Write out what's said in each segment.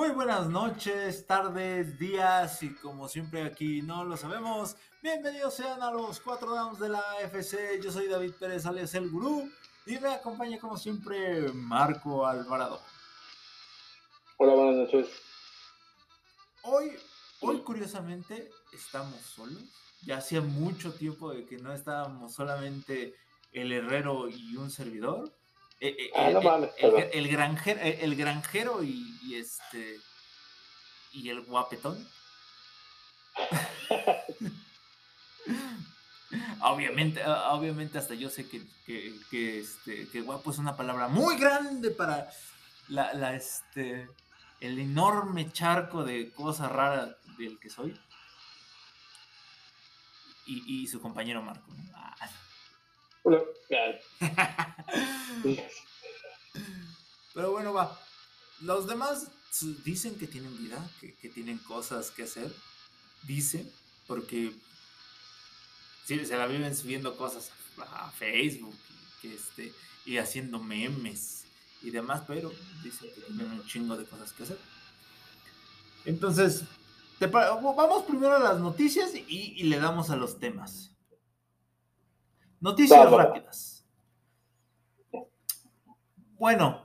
Muy buenas noches, tardes, días y como siempre aquí no lo sabemos, bienvenidos sean a los cuatro downs de la FC. Yo soy David Pérez alias el Gurú y me acompaña como siempre Marco Alvarado. Hola, buenas noches. Hoy, hoy curiosamente estamos solos. Ya hacía mucho tiempo de que no estábamos solamente el herrero y un servidor. Eh, eh, Ah, el, no el- mames, el- perdón. el granjero, el, el granjero y, y este y el guapetón. obviamente, obviamente hasta yo sé que, que, que, este, que guapo es una palabra muy grande para la, la, este, el enorme charco de cosas raras del que soy. Y, y su compañero Marco. ¿no? Ah. Pero bueno, va. Los demás dicen que tienen vida, que, tienen cosas que hacer. Dicen, porque sí, se la viven subiendo cosas a, Facebook y, que este, y haciendo memes y demás, pero dicen que tienen un chingo de cosas que hacer. Entonces, te vamos primero a las noticias y le damos a los temas. Noticias rápidas. Bueno,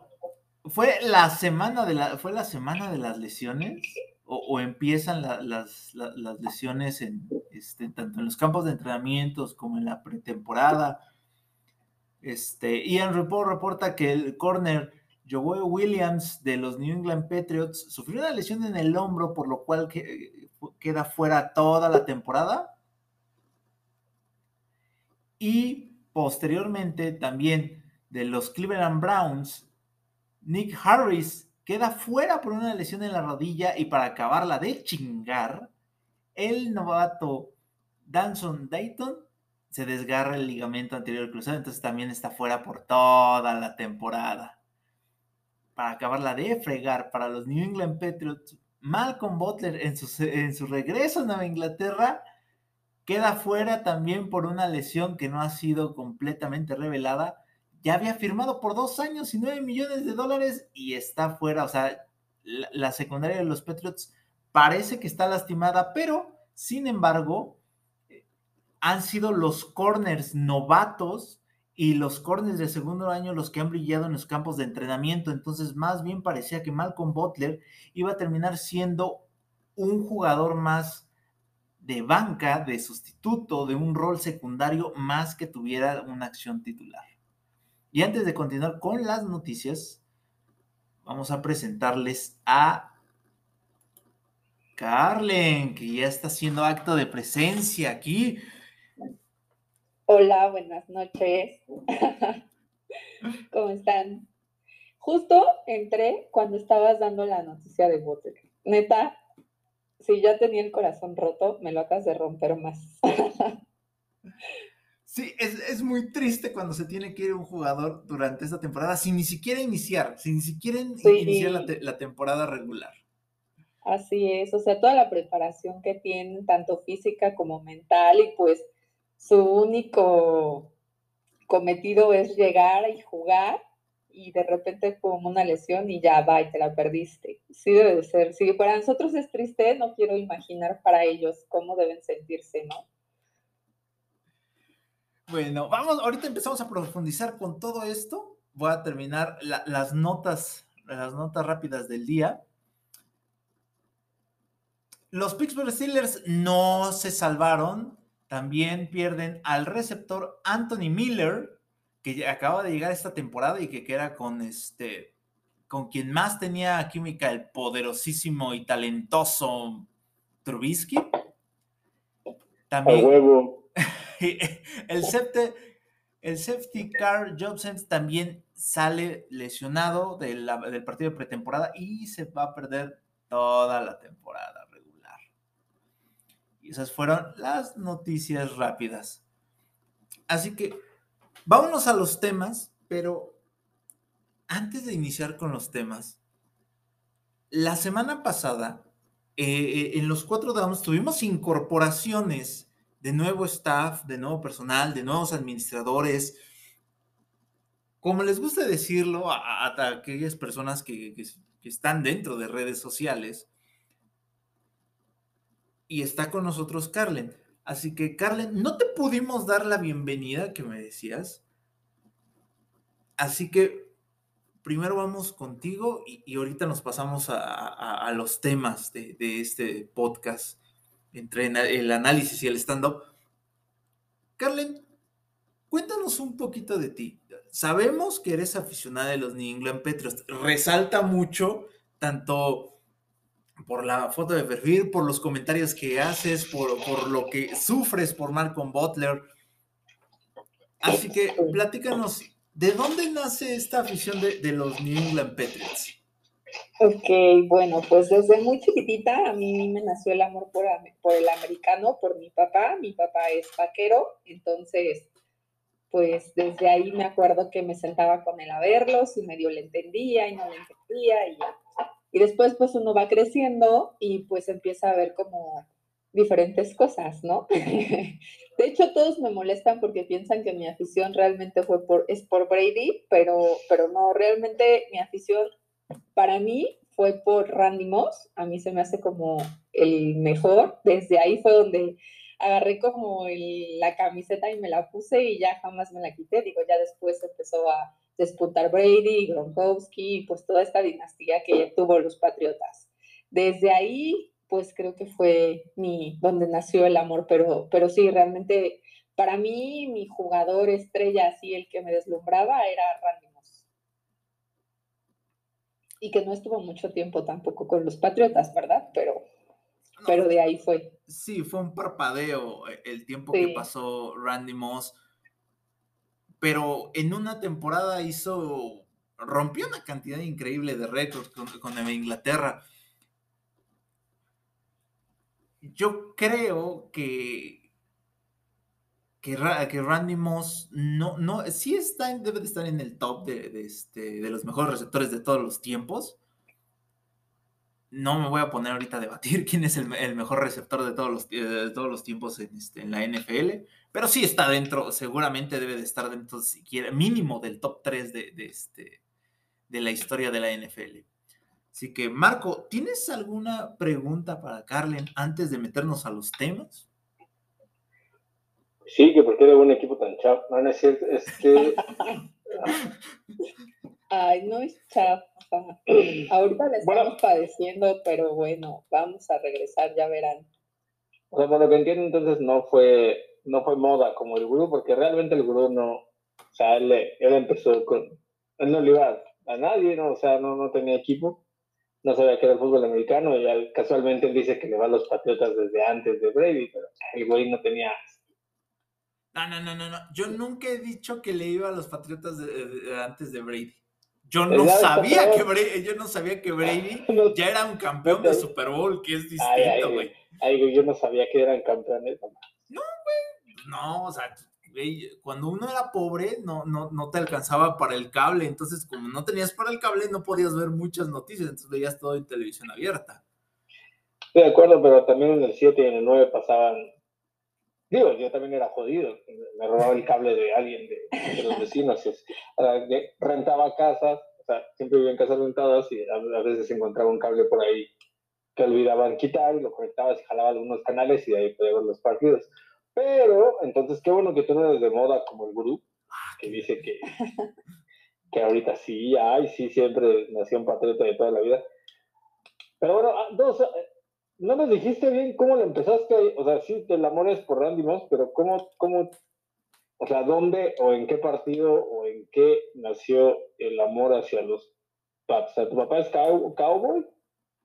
fue la semana de la, fue la semana de las lesiones o, o empiezan la- las, la- las lesiones en este, tanto en los campos de entrenamientos como en la pretemporada. Este, Ian Report reporta que el corner Joe Williams de los New England Patriots sufrió una lesión en el hombro, por lo cual que- queda fuera toda la temporada. Y posteriormente también de los Cleveland Browns, Nick Harris queda fuera por una lesión en la rodilla y para acabarla de chingar, el novato Danson Dayton se desgarra el ligamento anterior cruzado, entonces también está fuera por toda la temporada. Para acabarla de fregar para los New England Patriots, Malcolm Butler en su, en su regreso a Nueva Inglaterra queda fuera también por una lesión que no ha sido completamente revelada. Ya había firmado por dos años y nueve millones de dólares y está fuera. O sea, la, la secundaria de los Patriots parece que está lastimada, pero sin embargo, eh, han sido los corners novatos y los corners de segundo año los que han brillado en los campos de entrenamiento. Entonces, más bien parecía que Malcolm Butler iba a terminar siendo un jugador más de banca, de sustituto, de un rol secundario, más que tuviera una acción titular. Y antes de continuar con las noticias, vamos a presentarles a Carlen, que ya está haciendo acto de presencia aquí. Hola, buenas noches. ¿Cómo están? Justo entré cuando estabas dando la noticia de Butler. Neta, si ya tenía el corazón roto, me lo acabas de romper más. Sí, es, es muy triste cuando se tiene que ir un jugador durante esta temporada sin ni siquiera iniciar, sin ni siquiera Sí. iniciar la, te- la temporada regular. Así es, o sea, toda la preparación que tienen, tanto física como mental, y pues su único cometido es llegar y jugar, y de repente como una lesión y ya va y te la perdiste. Sí debe de ser, si para nosotros es triste, no quiero imaginar para ellos cómo deben sentirse, ¿no? Bueno, vamos, ahorita empezamos a profundizar con todo esto. Voy a terminar la- las notas, las notas rápidas del día. Los Pittsburgh Steelers no se salvaron. También pierden al receptor Anthony Miller, que ya acaba de llegar esta temporada y que queda con este, con quien más tenía química, el poderosísimo y talentoso Trubisky. a También huevo. el, safety, el safety car Jobsens también sale lesionado de la- del partido de pretemporada y se va a perder toda la temporada regular. Y esas fueron las noticias rápidas. Así que vámonos a los temas, pero antes de iniciar con los temas, la semana pasada, eh, eh, en los cuatro downs, tuvimos incorporaciones de nuevo staff, de nuevo personal, de nuevos administradores. Como les gusta decirlo a, aquellas personas que- que están dentro de redes sociales. Y está con nosotros Carlen. Así que, Carlen, no te pudimos dar la bienvenida que me decías. Así que primero vamos contigo y, ahorita nos pasamos a, los temas de, este podcast entre el análisis y el stand-up. Carlen, cuéntanos un poquito de ti. Sabemos que eres aficionada de los New England Patriots. Resalta mucho, tanto por la foto de perfil, por los comentarios que haces, por, lo que sufres por Malcolm Butler. Así que platícanos, ¿de dónde nace esta afición de, los New England Patriots? Ok, bueno, pues desde muy chiquitita a mí me nació el amor por, por el americano, por mi papá. Mi papá es vaquero, entonces, pues desde ahí me acuerdo que me sentaba con él a verlos y medio le entendía y no le entendía y ya y después pues uno va creciendo y pues empieza a ver como diferentes cosas, ¿no? De hecho, todos me molestan porque piensan que mi afición realmente fue por, es por Brady, pero, pero no, realmente mi afición para mí fue por Randy Moss. A mí se me hace como el mejor. Desde ahí fue donde agarré como la camiseta y me la puse y ya jamás me la quité. Digo, ya después empezó a despuntar Brady, Gronkowski, pues toda esta dinastía que tuvo los Patriotas. Desde ahí, pues creo que fue mi, donde nació el amor, pero, pero sí, realmente para mí mi jugador estrella, así el que me deslumbraba, era Randy Moss. Y que no estuvo mucho tiempo tampoco con los Patriotas, ¿verdad? Pero, pero de ahí fue. Sí, fue un parpadeo eh, el tiempo que pasó Randy Moss pero en una temporada hizo, rompió una cantidad increíble de récords con, Inglaterra. Yo creo que, que, Randy Moss no, no, sí está, debe de estar en el top de, este, de los mejores receptores de todos los tiempos no me voy a poner ahorita a debatir quién es el, mejor receptor de todos los, de todos los tiempos en, este, en, la NFL, pero sí está dentro, seguramente debe de estar dentro, siquiera mínimo del top 3 de, de, este, de la historia de la NFL. Así que, Marco, ¿tienes alguna pregunta para Carlen antes de meternos a los temas? Sí, que porque era un equipo tan chavo. No, no es cierto, es que... Ay, no es chafa. Ahorita le estamos padeciendo, pero bueno, vamos a regresar, ya verán. O sea, por lo que entiendo, entonces no fue, no fue moda como el gurú, porque realmente el gurú no, o sea, él, él empezó con, él no le iba a, nadie, ¿no? O sea, no, no tenía equipo, no sabía que era el fútbol americano, y casualmente él dice que le va a los Patriotas desde antes de Brady, pero el güey no tenía no, no, no, no, Yo nunca he dicho que le iba a los Patriotas antes de Brady. Yo no sabía que Brady, yo no sabía que Brady ya era un campeón de Super Bowl, que es distinto, güey. Ay, yo no sabía que eran campeones. No, güey. No, o sea, cuando uno era pobre, no, no, no te alcanzaba para el cable. Entonces, como no tenías para el cable, no podías ver muchas noticias. Entonces veías todo en televisión abierta. Estoy de acuerdo, pero también en el 7 y en el 9 pasaban Yo también era jodido, me robaba el cable de alguien, de, los vecinos, rentaba casas, o sea, siempre vivía en casas rentadas y a, veces encontraba un cable por ahí que olvidaban quitar y lo conectabas y jalaba algunos canales y ahí podía ver los partidos. Pero, entonces, qué bueno que tú no eres de moda como el gurú, que dice que, que ahorita sí hay, sí, siempre nació un patriota de toda la vida. Pero bueno, ah, dos, no nos dijiste bien cómo le empezaste, o sea, sí, el amor es por Randy Moss, pero cómo, cómo, o sea, dónde o en qué partido o en qué nació el amor hacia los Pats. O sea, ¿tu papá es cowboy?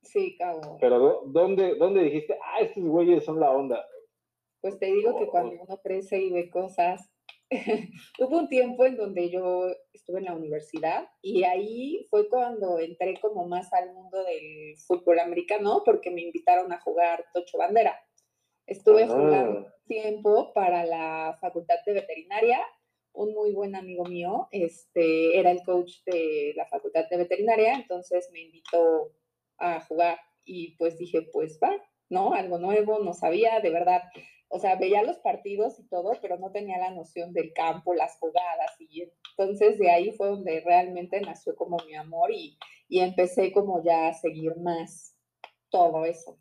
Sí, cowboy. Pero ¿dónde, dónde dijiste, ah, estos güeyes son la onda? Pues te digo que cuando uno crece y ve cosas Hubo un tiempo en donde yo estuve en la universidad y ahí fue cuando entré como más al mundo del fútbol americano porque me invitaron a jugar Tocho Bandera. Estuve jugando ah. tiempo para la Facultad de Veterinaria. Un muy buen amigo mío este, era el coach de la Facultad de Veterinaria, entonces me invitó a jugar y pues dije, pues va, ¿no? Algo nuevo, no sabía, de verdad o sea, veía los partidos y todo, pero no tenía la noción del campo, las jugadas y Entonces de ahí fue donde realmente nació como mi amor y, y empecé como ya a seguir más todo eso.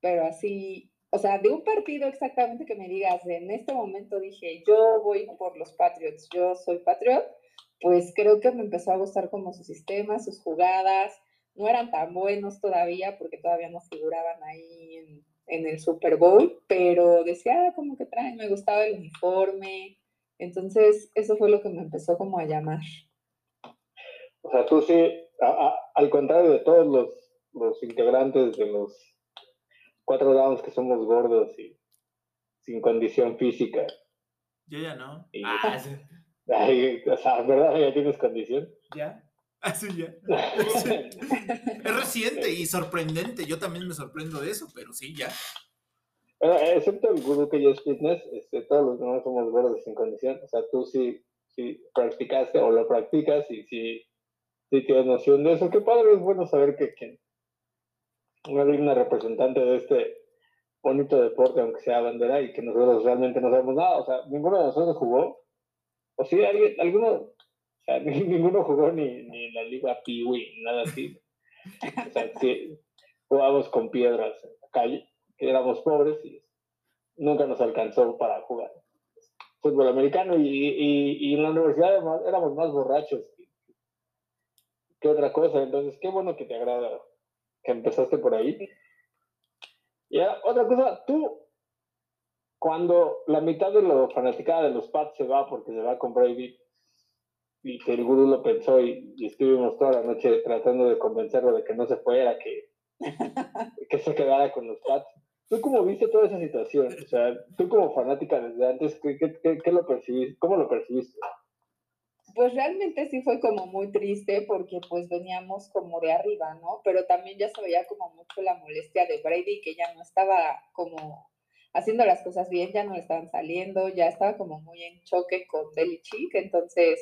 Pero así, o sea, de un partido exactamente que me digas, en este momento dije, yo voy por los Patriots, yo soy Patriot, pues creo que me empezó a gustar como su sistema, sus jugadas, no eran tan buenos todavía porque todavía no figuraban ahí en, en el Super Bowl, pero decía, ah, como que traen, me gustaba el uniforme, entonces eso fue lo que me empezó como a llamar. O sea, tú sí, al contrario de todos los, los integrantes de los cuatro downs que somos gordos y sin condición física. Yo ya no. ah, o sea, ¿verdad? ¿Ya tienes condición? Ya. Así ya. es reciente y sorprendente. Yo también me sorprendo de eso, pero sí, ya. Bueno, excepto el gurú que yo es fitness, este, todos los demás somos gordos sin condición. O sea, tú sí, sí practicaste o lo practicas y sí, sí tienes noción de eso. Qué padre, es bueno saber que quien una representante de este bonito deporte, aunque sea bandera, y que nosotros realmente no sabemos nada. O sea, ninguno de nosotros jugó. O sí, alguien, alguno, o sea, ninguno jugó ni, ni la Liga Piwi, nada así. O sea, sí, con piedras en la calle, éramos pobres y nunca nos alcanzó para jugar fútbol americano y, y, y en la universidad éramos más borrachos que, otra cosa. Entonces, qué bueno que te agrada que empezaste por ahí. Y otra cosa, tú, cuando la mitad de lo fanaticada de los Pats se va porque se va con Brady, y que el gurú lo pensó y, estuvimos toda la noche tratando de convencerlo de que no se fuera, que, que se quedara con los Pats. ¿Tú cómo viste toda esa situación? O sea, tú como fanática desde antes, ¿qué, qué, qué lo percibiste? ¿Cómo lo percibiste? pues realmente sí fue como muy triste porque pues veníamos como de arriba, ¿no? Pero también ya se veía como mucho la molestia de Brady que ya no estaba como haciendo las cosas bien, ya no le estaban saliendo, ya estaba como muy en choque con Belichick, entonces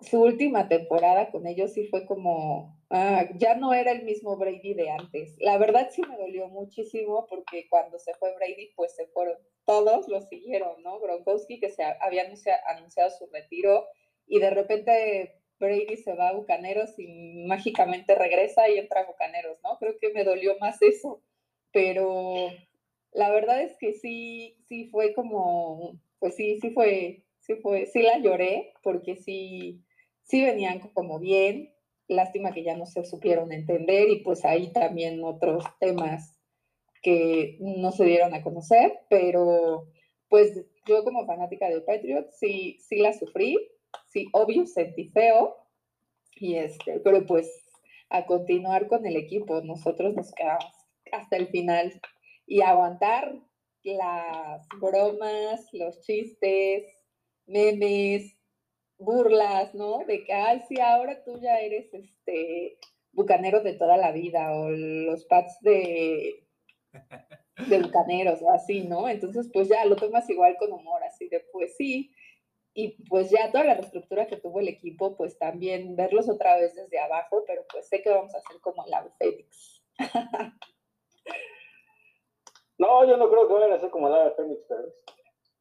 su última temporada con ellos sí fue como, ah, ya no era el mismo Brady de antes. La verdad sí me dolió muchísimo porque cuando se fue Brady, pues se fueron, todos lo siguieron, ¿no? Gronkowski que se había anunciado, su retiro y de repente Brady se va a Bucaneros y mágicamente regresa y entra a Bucaneros, ¿no? Creo que me dolió más eso, pero la verdad es que sí, sí fue como, pues sí, sí fue, sí fue, sí la lloré porque sí sí venían como bien, lástima que ya no se supieron entender y pues ahí también otros temas que no se dieron a conocer, pero pues yo como fanática de Patriot sí, sí la sufrí, sí, obvio sentí feo, y este, pero pues a continuar con el equipo, nosotros nos quedamos hasta el final y aguantar las bromas, los chistes, memes, burlas, ¿no? De que, ay, sí, ahora tú ya eres este bucanero de toda la vida o los pads de, de bucaneros o así, ¿no? Entonces, pues ya lo tomas igual con humor, así de, pues sí. Y pues ya toda la reestructura que tuvo el equipo, pues también verlos otra vez desde abajo, pero pues sé que vamos a hacer como la Fénix. no, yo no creo que vayan a hacer como la Fénix, pero...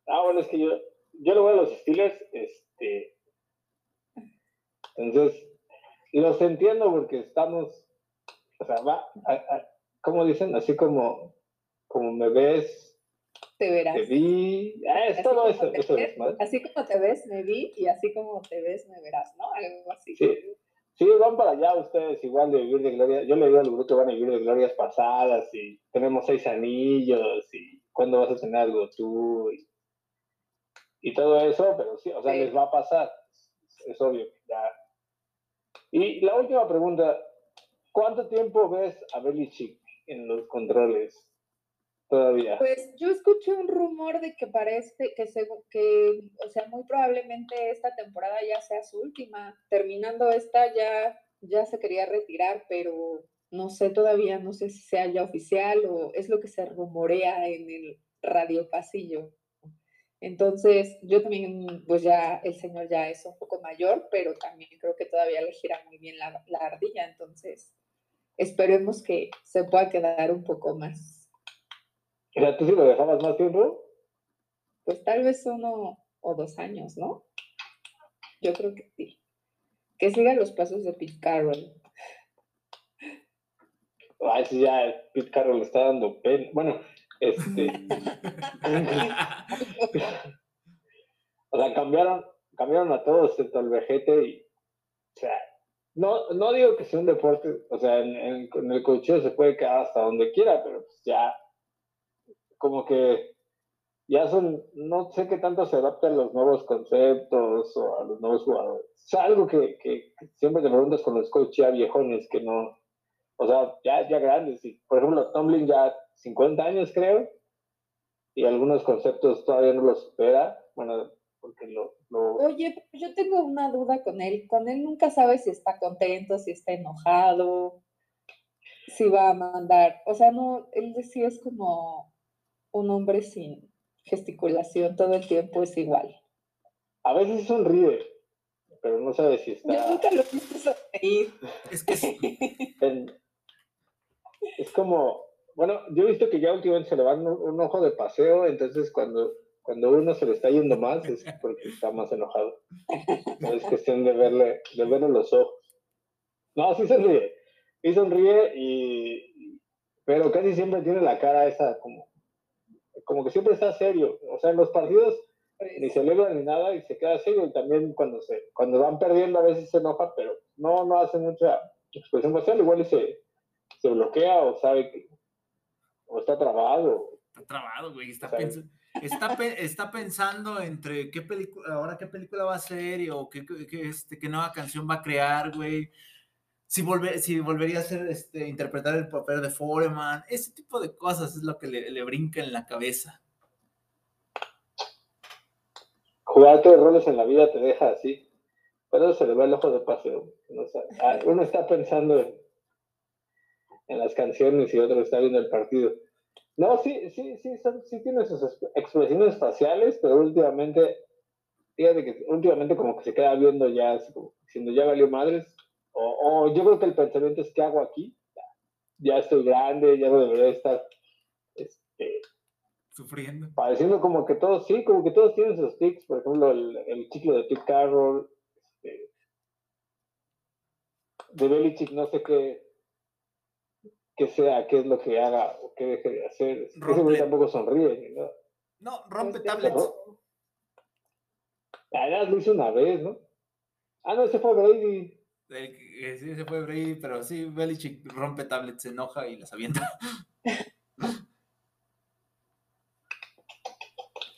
Ah, bueno, es que yo, yo lo veo a los estilos, este, entonces, los entiendo porque estamos, o sea, va, como dicen, así como, como me ves, te verás. Te vi, ah, es todo eso, eso es, Así como te ves, me vi, y así como te ves, me verás, ¿no? Algo así. Sí. Sí, van para allá ustedes igual de vivir de gloria. Yo le digo al grupo que van a vivir de glorias pasadas y tenemos seis anillos y cuándo vas a tener algo tú y, y todo eso, pero sí, o sea, les va a pasar. Es obvio, ya y la última pregunta, ¿cuánto tiempo ves a Belichick en los controles todavía? Pues yo escuché un rumor de que parece que, se, que, o sea, muy probablemente esta temporada ya sea su última. Terminando esta ya, ya se quería retirar, pero no sé todavía, no sé si sea ya oficial o es lo que se rumorea en el radio pasillo. Entonces, yo también, pues ya el señor ya es un poco mayor, pero también creo que todavía le gira muy bien la, ardilla, entonces esperemos que se pueda quedar un poco más. O sea, ¿tú sí lo dejabas más tiempo? Pues tal vez uno, o dos años, ¿no? Yo creo que sí. Que siga los pasos de Pete Carroll. Ay, sí, ya Pete Carroll le está dando pena. Bueno, este. o sea, cambiaron, cambiaron a todos, excepto al vejete y. O sea, no, no digo que sea un deporte, o sea, en, el cocheo se puede quedar hasta donde quiera, pero pues ya. Como que ya son, no sé qué tanto se adapta a los nuevos conceptos o a los nuevos jugadores. Es algo que, que, siempre te preguntas con los coaches ya viejones que no, o sea, ya, ya grandes. Y, por ejemplo, Tomlin ya 50 años creo, y algunos conceptos todavía no los supera. Bueno, porque lo, lo... Oye, yo tengo una duda con él. Con él nunca sabes si está contento, si está enojado, si va a mandar. O sea, no, él sí es como un hombre sin gesticulación todo el tiempo es igual. A veces sonríe, pero no sabe si está. Yo nunca lo he visto sonreír. Es que sí. es como, bueno, yo he visto que ya últimamente se le va un, ojo de paseo, entonces cuando, cuando uno se le está yendo más es porque está más enojado. es cuestión de verle, de verle los ojos. No, sí sonríe. Sí sonríe y. Pero casi siempre tiene la cara esa como como que siempre está serio. O sea, en los partidos ni celebra ni nada y se queda serio. Y también cuando, se, cuando van perdiendo a veces se enoja, pero no, no hace mucha expresión facial. Igual se, se bloquea o sabe que o está trabado. Está trabado, güey. Está, está, pensando entre qué película, ahora qué película va a hacer o qué, qué, este, qué nueva canción va a crear, güey si, volver, si volvería a ser, este, interpretar el papel de Foreman, ese tipo de cosas es lo que le, brinca en la cabeza. Jugar de roles en la vida te deja así, pero se le va el ojo de paseo. Ah, uno está pensando en, en, las canciones y otro está viendo el partido. No, sí, sí, sí, sí tiene sus expresiones faciales, pero últimamente, fíjate que últimamente como que se queda viendo ya, así como diciendo, ya valió madres, o, yo creo que el pensamiento es, ¿qué hago aquí? Ya, estoy grande, ya no debería estar este, sufriendo. Pareciendo como que todos, sí, como que todos tienen sus tics, por ejemplo, el, el ciclo de Pete Carroll, este, de Belichick, no sé qué, qué sea, qué es lo que haga o qué deje de hacer. Ese tampoco sonríe. ¿no? No, rompe tablets. Además lo hizo una vez, ¿no? Ah, no, ese fue Brady. El, sí, se fue Brady, pero sí, Belichick rompe tablets, se enoja y las avienta.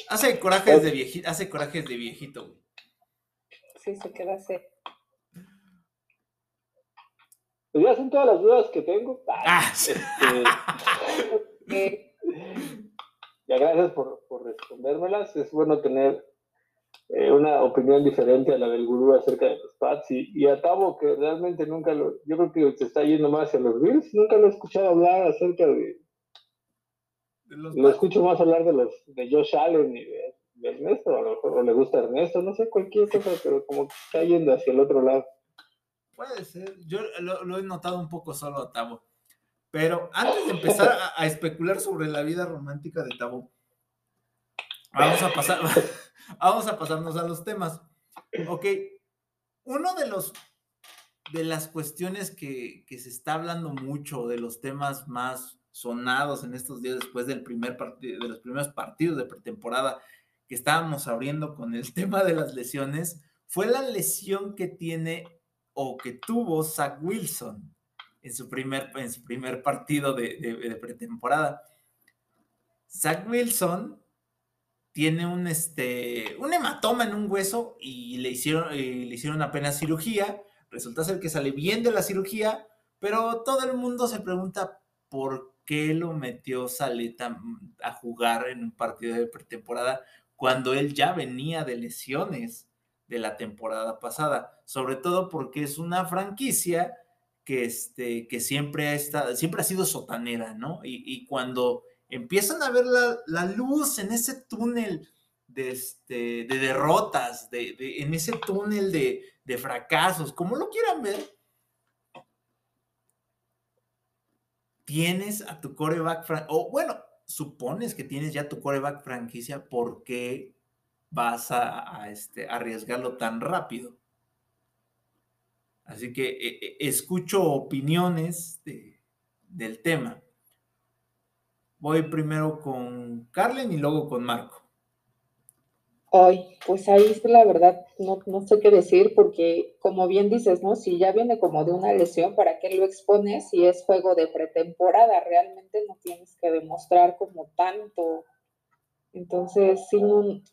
hace corajes de viejito, hace corajes de viejito, güey. Sí, se queda así. Pues ya son todas las dudas que tengo. Ah, este, ya gracias por, por respondérmelas. Es bueno tener eh, una opinión diferente a la del gurú acerca de los Pats y, y a Tavo, que realmente nunca lo, yo creo que se está yendo más hacia los Bills, nunca lo he escuchado hablar acerca de, lo escucho más hablar de los de Josh Allen y de, Ernesto, a lo mejor o le gusta Ernesto, no sé, cualquier cosa, pero como que está yendo hacia el otro lado. Puede ser, yo lo, he notado un poco solo a Tavo. Pero antes de empezar a, a especular sobre la vida romántica de Tavo, vamos a pasar. Vamos a pasarnos a los temas. Ok, uno de los de las cuestiones que, se está hablando mucho, de los temas más sonados en estos días después del primer partido, de los primeros partidos de pretemporada que estábamos abriendo con el tema de las lesiones, fue la lesión que tiene o que tuvo Zach Wilson en su primer, en su primer partido de, pretemporada. Zach Wilson tiene un, este, un hematoma en un hueso y le hicieron, eh, le hicieron apenas cirugía. Resulta ser que sale bien de la cirugía, pero todo el mundo se pregunta por qué lo metió Saleta a jugar en un partido de pretemporada cuando él ya venía de lesiones de la temporada pasada, sobre todo porque es una franquicia que, este, que siempre, ha estado, siempre ha sido sotanera, ¿no? Y, cuando empiezan a ver la, luz en ese túnel de, este, de derrotas, de, en ese túnel de, fracasos, como lo quieran ver, tienes a tu coreback, o bueno, supones que tienes ya tu coreback franquicia, ¿por qué vas a, este, arriesgarlo tan rápido. Así que eh, eh, escucho opiniones del tema. Voy primero con Carlen y luego con Marco. Ay, pues ahí es la verdad, no, no sé qué decir, porque como bien dices, ¿no? Si ya viene como de una lesión, ¿para qué lo expones? Si es juego de pretemporada, realmente no tienes que demostrar como tanto. Entonces, sí,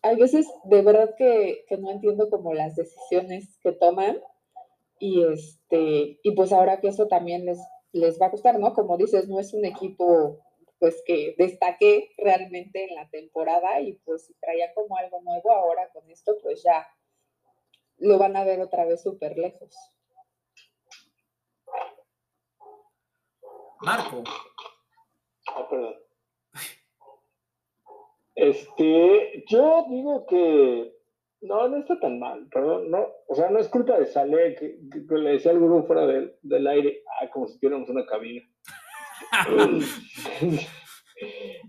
hay veces de verdad que, que no entiendo como las decisiones que toman y este, y pues ahora que eso también les, les va a costar, ¿no? Como dices, no es un equipo pues que destaque realmente en la temporada y pues si traía como algo nuevo ahora con esto, pues ya lo van a ver otra vez súper lejos. Marco. Ah, perdón. Este, yo digo que no, no está tan mal, perdón, no, o sea, no es culpa de Saleh, que, le decía al grupo fuera del, del aire, ah, como si tuviéramos una cabina.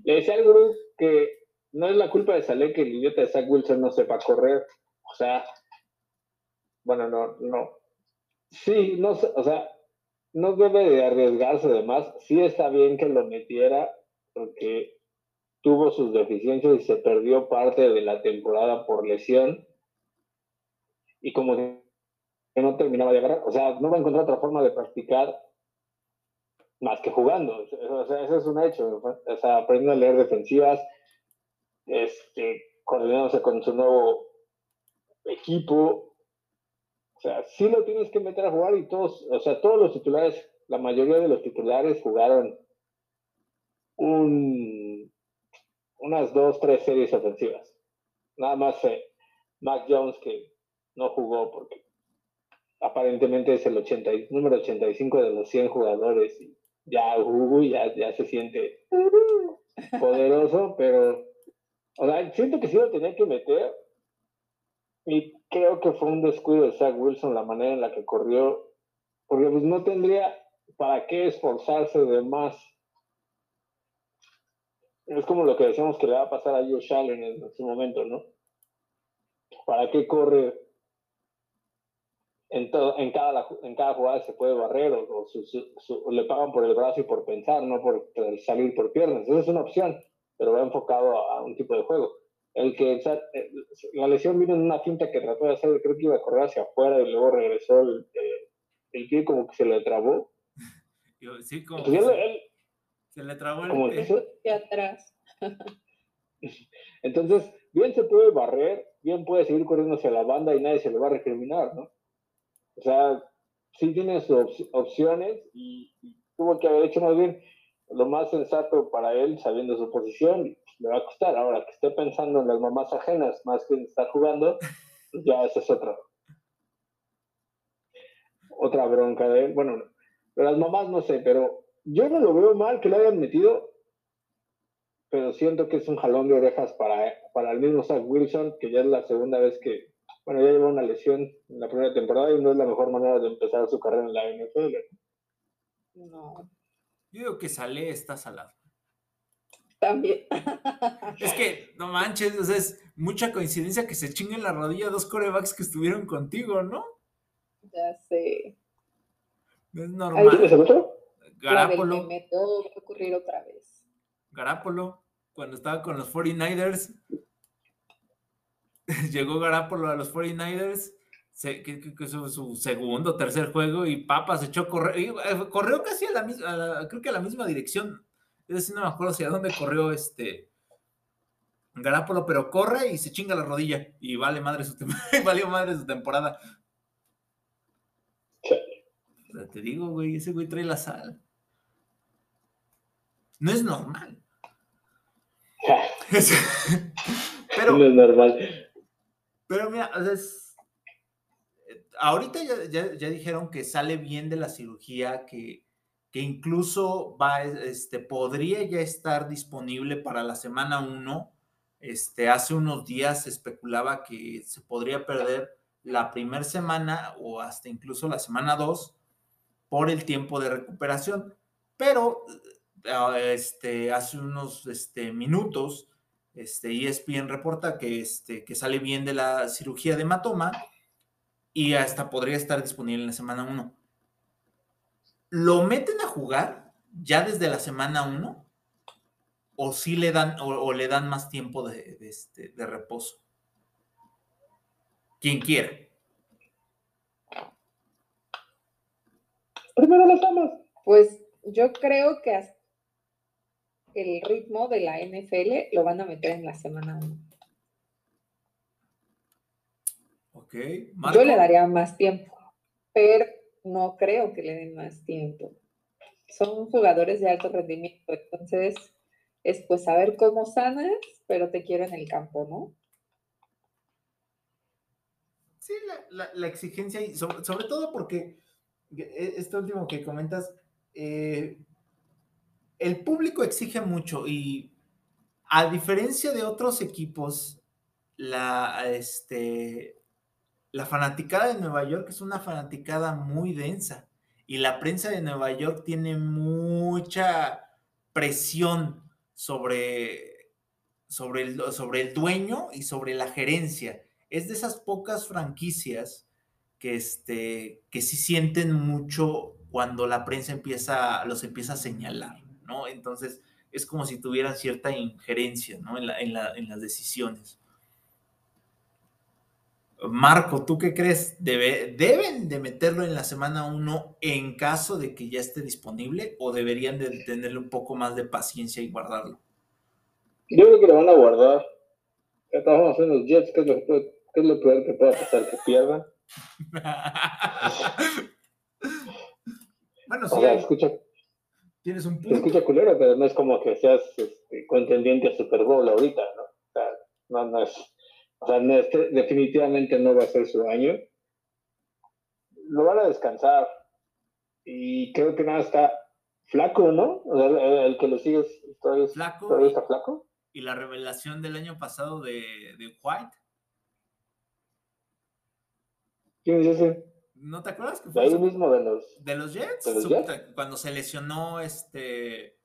Le decía al grupo que no es la culpa de Saleh que el idiota de Zach Wilson no sepa correr. O sea, bueno, no, no. Sí, no o sea, no debe de arriesgarse además. Sí está bien que lo metiera porque tuvo sus deficiencias y se perdió parte de la temporada por lesión. Y como que no terminaba de agarrar, o sea, no va a encontrar otra forma de practicar más que jugando. O sea, eso es un hecho. O sea, aprendiendo a leer defensivas, este, coordinándose con su nuevo equipo. O sea, sí lo tienes que meter a jugar y todos, o sea, todos los titulares, la mayoría de los titulares jugaron un, unas dos, tres series ofensivas. Nada más eh, Mac Jones que no jugó porque aparentemente es el 80, número 85 de los 100 jugadores y ya ya, ya se siente poderoso, pero o sea, siento que sí lo tenía que meter y creo que fue un descuido de Zach Wilson la manera en la que corrió, porque pues no tendría para qué esforzarse de más. Es como lo que decíamos que le va a pasar a Josh Allen en su momento, ¿no? ¿Para qué corre en, todo, en, cada, en cada jugada se puede barrer o, le pagan por el brazo y por pensar, no por, salir por piernas. Esa es una opción, pero va enfocado a, un tipo de juego. El que eh, la lesión vino en una cinta que trató de hacer, creo que iba a correr hacia afuera y luego regresó el, eh, el pie como que se le trabó. Sí, como pues se, le trabó el pie. atrás. Entonces, bien se puede barrer, bien puede seguir corriendo hacia la banda y nadie se le va a recriminar, ¿no? O sea, sí tiene sus opciones y, tuvo que haber hecho más bien lo más sensato para él, sabiendo su posición, y le va a costar. Ahora que esté pensando en las mamás ajenas más que en estar jugando, pues ya esa es otra. Otra bronca de él. Bueno, las mamás no sé, pero yo no lo veo mal que lo hayan metido, pero siento que es un jalón de orejas para, para el mismo Zach Wilson, que ya es la segunda vez que, bueno, ya lleva una lesión en la primera temporada y no es la mejor manera de empezar su carrera en la NFL. No. Yo digo que sale está salado. También. Es que, no manches, o sea, es mucha coincidencia que se chinguen la rodilla dos corebacks que estuvieron contigo, ¿no? Ya sé. es normal. ¿Es el otro? Garápolo. Me va a ocurrir otra vez. Garápolo, cuando estaba con los 49ers, llegó Garapolo a los 49ers, que, su, su, segundo tercer juego, y Papa se echó a correr, eh, corrió casi a la misma, creo que a la misma dirección, es decir, no me acuerdo hacia dónde corrió este Garapolo, pero corre y se chinga la rodilla, y vale madre su, valió madre su temporada. te digo, güey, ese güey trae la sal. No es normal. pero, no es normal. Pero mira, ahorita ya, dijeron que sale bien de la cirugía, que, que incluso va, este, podría ya estar disponible para la semana 1. Este, hace unos días se especulaba que se podría perder la primera semana o hasta incluso la semana 2 por el tiempo de recuperación. Pero este, hace unos este, minutos Este, ESPN reporta que, este, que sale bien de la cirugía de hematoma y hasta podría estar disponible en la semana 1. ¿Lo meten a jugar ya desde la semana 1? ¿O sí le dan, o, le dan más tiempo de, este, de reposo? Quien quiera. Primero las damas. Pues yo creo que hasta el ritmo de la NFL lo van a meter en la semana 1. Ok. Yo le daría más tiempo, pero no creo que le den más tiempo. Son jugadores de alto rendimiento, entonces es pues saber cómo sanas, pero te quiero en el campo, ¿no? Sí, la, exigencia, y sobre, todo porque e, esto último que comentas, eh, el público exige mucho y a diferencia de otros equipos, la, este, la fanaticada de Nueva York es una fanaticada muy densa y la prensa de Nueva York tiene mucha presión sobre, sobre, el, sobre el dueño y sobre la gerencia. Es de esas pocas franquicias que, este, que sí sienten mucho cuando la prensa empieza, los empieza a señalar. ¿No? Entonces, es como si tuvieran cierta injerencia, ¿no? En, las decisiones. Marco, ¿tú qué crees? ¿Deben de meterlo en la semana 1 en caso de que ya esté disponible o deberían de tenerle un poco más de paciencia y guardarlo? Yo creo que lo van a guardar. Ya trabajamos en los Jets, ¿qué es lo, peor que pueda pasar? Que pierdan. bueno, sí. escucha, Tienes un punto. Escucha culero, pero no es como que seas este, contendiente a Super Bowl ahorita, ¿no? O sea, no, no es. O sea, definitivamente no va a ser su año. Lo van a descansar. Y creo que nada está flaco, ¿no? O sea, el, que lo sigues todavía, flaco todavía está flaco. Y la revelación del año pasado de, de White. ¿Quién es ese? ¿No te acuerdas? Que fue ahí mismo de los, de los Jets. Cuando se lesionó este.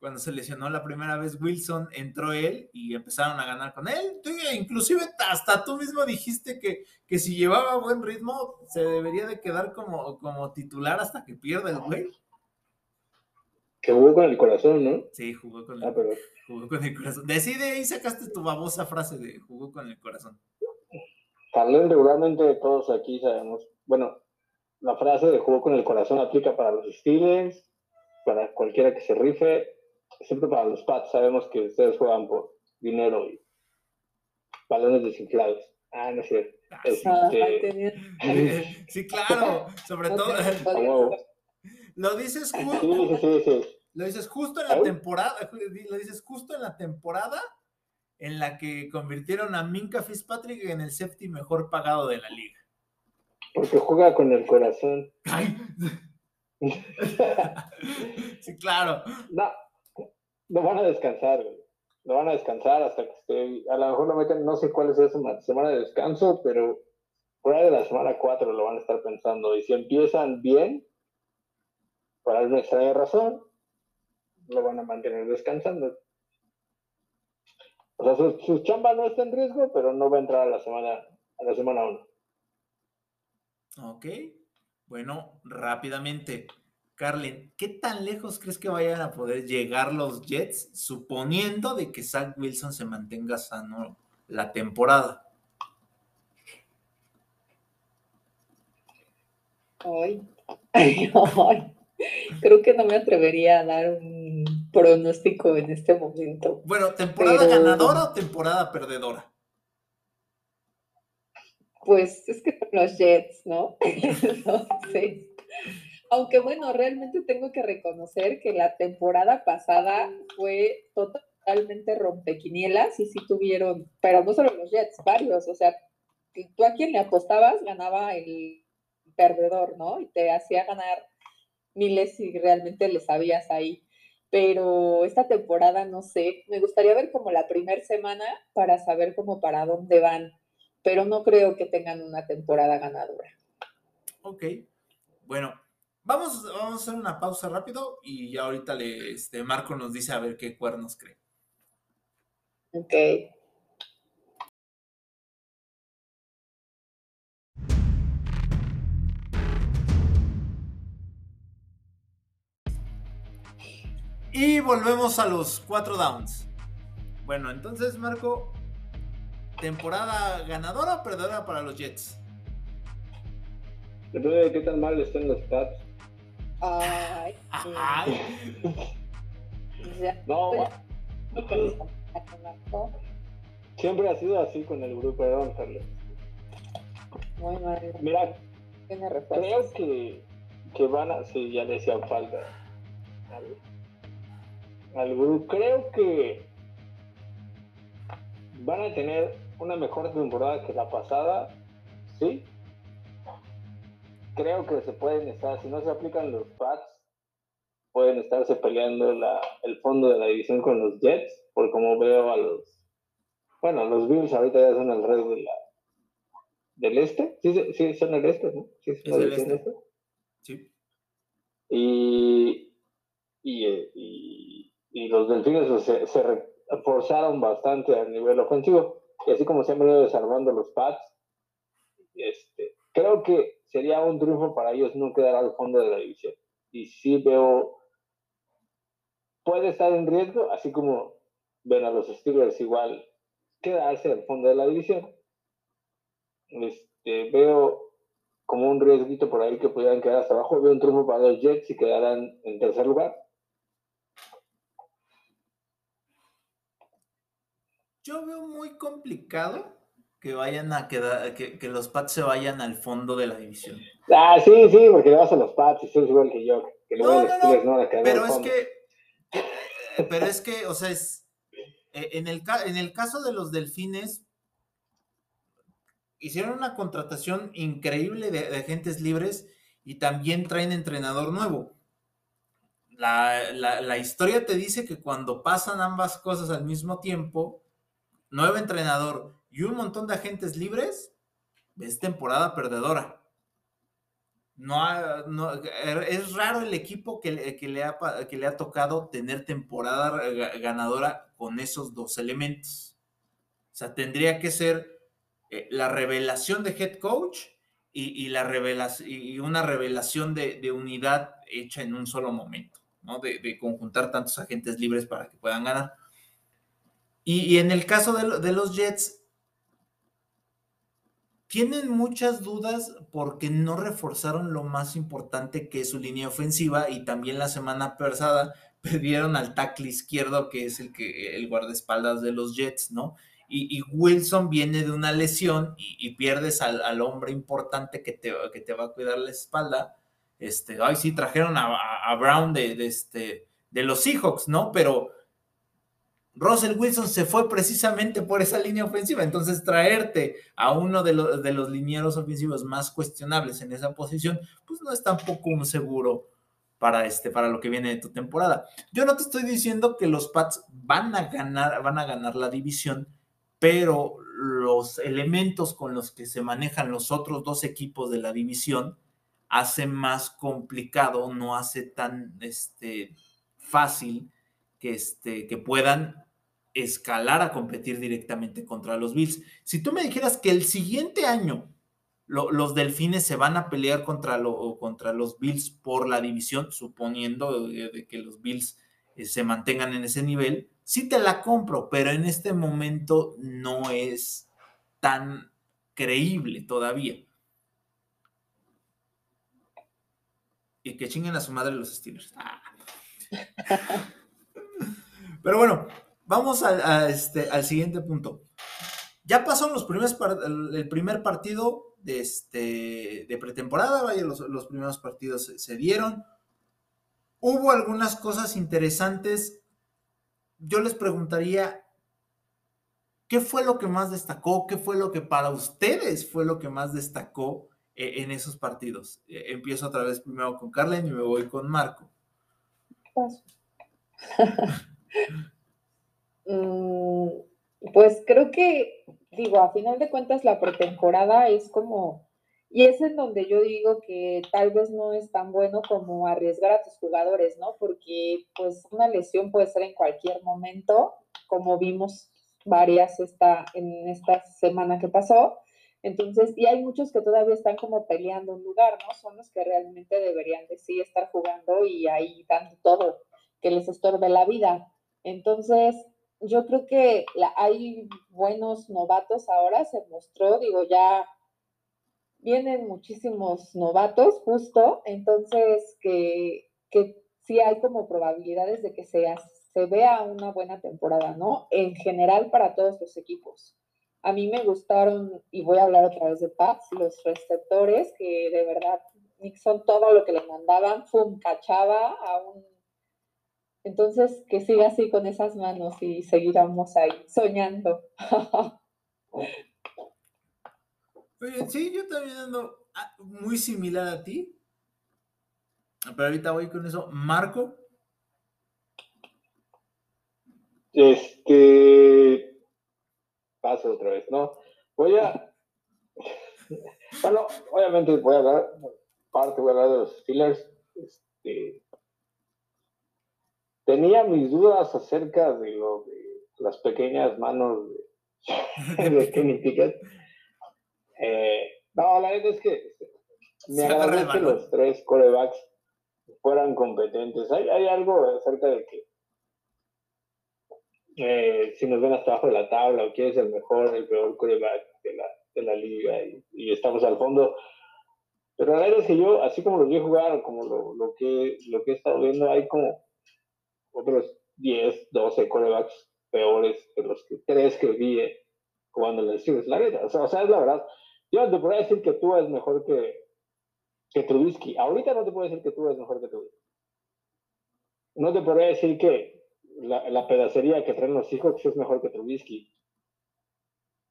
Cuando se lesionó la primera vez Wilson, entró él y empezaron a ganar con él. inclusive hasta tú mismo dijiste que, que si llevaba buen ritmo, se debería de quedar como, como titular hasta que pierda el güey. Que jugó con el corazón, ¿no? Sí, jugó con, el, ah, jugó con el corazón. Decide y sacaste tu babosa frase de jugó con el corazón. También regularmente todos aquí sabemos bueno, la frase de juego con el corazón aplica para los Steelers, para cualquiera que se rife, siempre para los Pats. Sabemos que ustedes juegan por dinero y balones desinflados. Ah, no sé. Este, sí, claro, sobre todo. Lo dices justo. Lo dices justo en la temporada, lo dices justo en la temporada en la que convirtieron a Minka Fitzpatrick en el séptimo mejor pagado de la liga. Porque juega con el corazón. sí, claro. No, no van a descansar, güey. No van a descansar hasta que esté. A lo mejor lo meten, no sé cuál es esa semana de descanso, pero fuera de la semana 4 lo van a estar pensando. Y si empiezan bien, por alguna extraña razón, lo van a mantener descansando. O sea, su, su, chamba no está en riesgo, pero no va a entrar a la semana, a la semana 1. Ok, bueno, rápidamente. Carlen, ¿qué tan lejos crees que vayan a poder llegar los Jets suponiendo de que Zach Wilson se mantenga sano la temporada? Ay, ay, creo que no me atrevería a dar un pronóstico en este momento. Bueno, ¿temporada ganadora o temporada perdedora? Pues es que los Jets, ¿no? Entonces, aunque bueno, realmente tengo que reconocer que la temporada pasada fue totalmente rompequinielas y sí tuvieron, pero no solo los Jets, varios, o sea, tú a quien le apostabas ganaba el perdedor, ¿no? Y te hacía ganar miles si realmente le sabías ahí. Pero esta temporada, no sé, me gustaría ver como la primera semana para saber cómo para dónde van pero no creo que tengan una temporada ganadora. Ok, bueno, vamos, vamos a hacer una pausa rápido y ya ahorita le, este, Marco nos dice a ver qué cuernos cree. Ok. Y volvemos a los cuatro downs. Bueno, entonces, Marco, ¿temporada ganadora o perdedora para los Jets? Depende de qué tan mal estén los Pats. Ay. Ay, Ya. No, Pues, siempre ha sido así con el grupo, perdón, Carlos. Muy mal. Mira, creo que, que van a. Sí, ya le hacían falta. Al, al grupo. Creo que van a tener una mejor temporada que la pasada. Sí. Creo que se pueden estar, si no se aplican los Pats, pueden estarse peleando la, el fondo de la división con los Jets, por como veo a los. Bueno, los Bills ahorita ya son el de la, del este. Sí, sí, son el este, ¿no? Sí, son Es el este. este. sí. Y, y, eh, y, y los delfines se, se reforzaron bastante a nivel ofensivo. Y así como se han venido desarmando los Pats, este, creo que sería un triunfo para ellos no quedar al fondo de la división. Y sí veo, puede estar en riesgo, así como ven a los Steelers igual quedarse al fondo de la división. Este, veo como un riesguito por ahí que pudieran quedar hasta abajo. Veo un triunfo para los Jets y quedaran en tercer lugar. Yo veo muy complicado que vayan a quedar, que, que los Pats se vayan al fondo de la división. Ah, sí, sí, porque le vas a los Pats y es igual que yo. Que No, no, no, Pero es que, pero es que, o sea, es, eh, en el, en el caso de los delfines, hicieron una contratación increíble de, de agentes libres y también traen entrenador nuevo. La, la- la historia te dice que cuando pasan ambas cosas al mismo tiempo, nuevo entrenador y un montón de agentes libres, es temporada perdedora. No, no- es raro el equipo que, que le ha, que le ha tocado tener temporada ga- ganadora con esos dos elementos. O sea, tendría que ser eh, la revelación de head coach y, y la revelación, y una revelación de, unidad hecha en un solo momento, ¿no? De conjuntar tantos agentes libres para que puedan ganar. Y, en el caso de, lo- de los Jets, tienen muchas dudas porque no reforzaron lo más importante que es su línea ofensiva y también la semana pasada perdieron al tackle izquierdo que es el que el guardaespaldas de los Jets, ¿no? Y, Wilson viene de una lesión y, pierdes al, hombre importante que te, que te va a cuidar la espalda. Este, ay, sí, trajeron a, Brown de, este, de los Seahawks, ¿no? Pero Russell Wilson se fue precisamente por esa línea ofensiva. Entonces, traerte a uno de, los de los linieros ofensivos más cuestionables en esa posición, pues no es tampoco un seguro para, este, para lo que viene de tu temporada. Yo no te estoy diciendo que los Pats van a ganar, van a ganar la división, pero los elementos con los que se manejan los otros dos equipos de la división hace más complicado, no hace tan este, fácil que, este, que puedan escalar a competir directamente contra los Bills. Si tú me dijeras que el siguiente año lo, los delfines se van a pelear contra, lo, contra, los Bills por la división, suponiendo de, de que los Bills eh, se mantengan en ese nivel, sí te la compro, pero en este momento no es tan creíble todavía. Y que chinguen a su madre los Steelers. Ah. Pero bueno, vamos a este, al siguiente punto. Ya pasaron los primeros el, primer partido de, este, de pretemporada, vaya, los, los, primeros partidos se, se, dieron. Hubo algunas cosas interesantes. Yo les preguntaría, ¿qué fue lo que más destacó? ¿Qué fue lo que para ustedes fue lo que más destacó eh, en esos partidos? Eh, empiezo otra vez primero con Carlen y me voy con Marco. pues creo que, digo, a final de cuentas la pretemporada es como, y es en donde yo digo que tal vez no es tan bueno como arriesgar a tus jugadores, ¿no? Porque pues una lesión puede ser en cualquier momento, como vimos varias esta, en esta semana que pasó. Entonces, y hay muchos que todavía están como peleando un lugar, ¿no? Son los que realmente deberían de sí estar jugando y ahí dando todo, que les estorbe la vida. Entonces, yo creo que hay buenos novatos ahora, se mostró, digo, ya vienen muchísimos novatos justo, entonces que, que sí hay como probabilidades de que sea, se vea una buena temporada, ¿no? En general para todos los equipos. A mí me gustaron, y voy a hablar otra vez de Pats, los receptores, que de verdad Nixon todo lo que le mandaban, ¡fum! cachaba a un... Entonces, que siga así con esas manos y seguiramos ahí soñando. sí, yo también ando ah, muy similar a ti. Pero ahorita voy con eso. Marco. Este. Paso otra vez, ¿no? Voy a. bueno, obviamente voy a hablar. Parte voy a hablar de los Steelers. Este, tenía mis dudas acerca de lo de las pequeñas manos de, de Kenny Pickett. Eh, no, la verdad es que me agradece que los tres corebacks fueran competentes. Hay, hay algo acerca de que eh, si nos ven hasta abajo de la tabla o quién es el mejor, el peor coreback de la, de la liga y, estamos al fondo. Pero la verdad es que yo, así como los vi jugar como lo, lo, que, lo que he estado viendo, hay como otros 10, 12 corebacks peores que los que, tres que vi eh, jugando en el Steelers. La verdad, o sea, es la verdad. Yo no te podría decir que tú es mejor que, que Trubisky. Ahorita no te puedo decir que tú es mejor que Trubisky. No te podría decir que la, la pedacería que traen los hijos es mejor que Trubisky.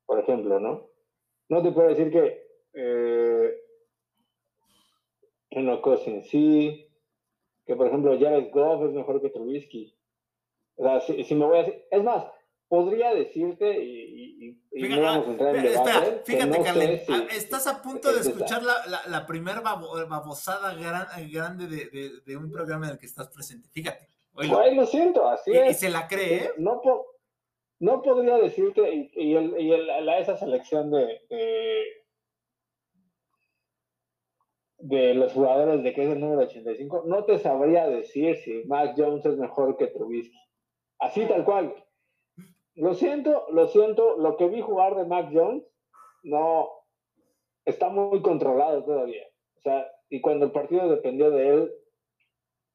Por ejemplo, ¿no? No te puedo decir que eh, una cosa en sí, que por ejemplo Jared Goff es mejor que Trubisky. O sea, si, si me voy a decir, es más, podría decirte y, no vamos a entrar en espera, fíjate, Carlen, ah, estás a punto de escuchar la, la, primera babosada grande de, un programa en el que estás presente. Fíjate. Ay, lo siento, así es. Y se la cree, ¿eh? No, no podría decirte, y, el, y esa selección de, de, los jugadores de que es el número 85, no te sabría decir si Mac Jones es mejor que Trubisky. Así tal cual lo siento, lo siento, lo que vi jugar de Mac Jones no está muy controlado todavía. O sea, y cuando el partido dependió de él,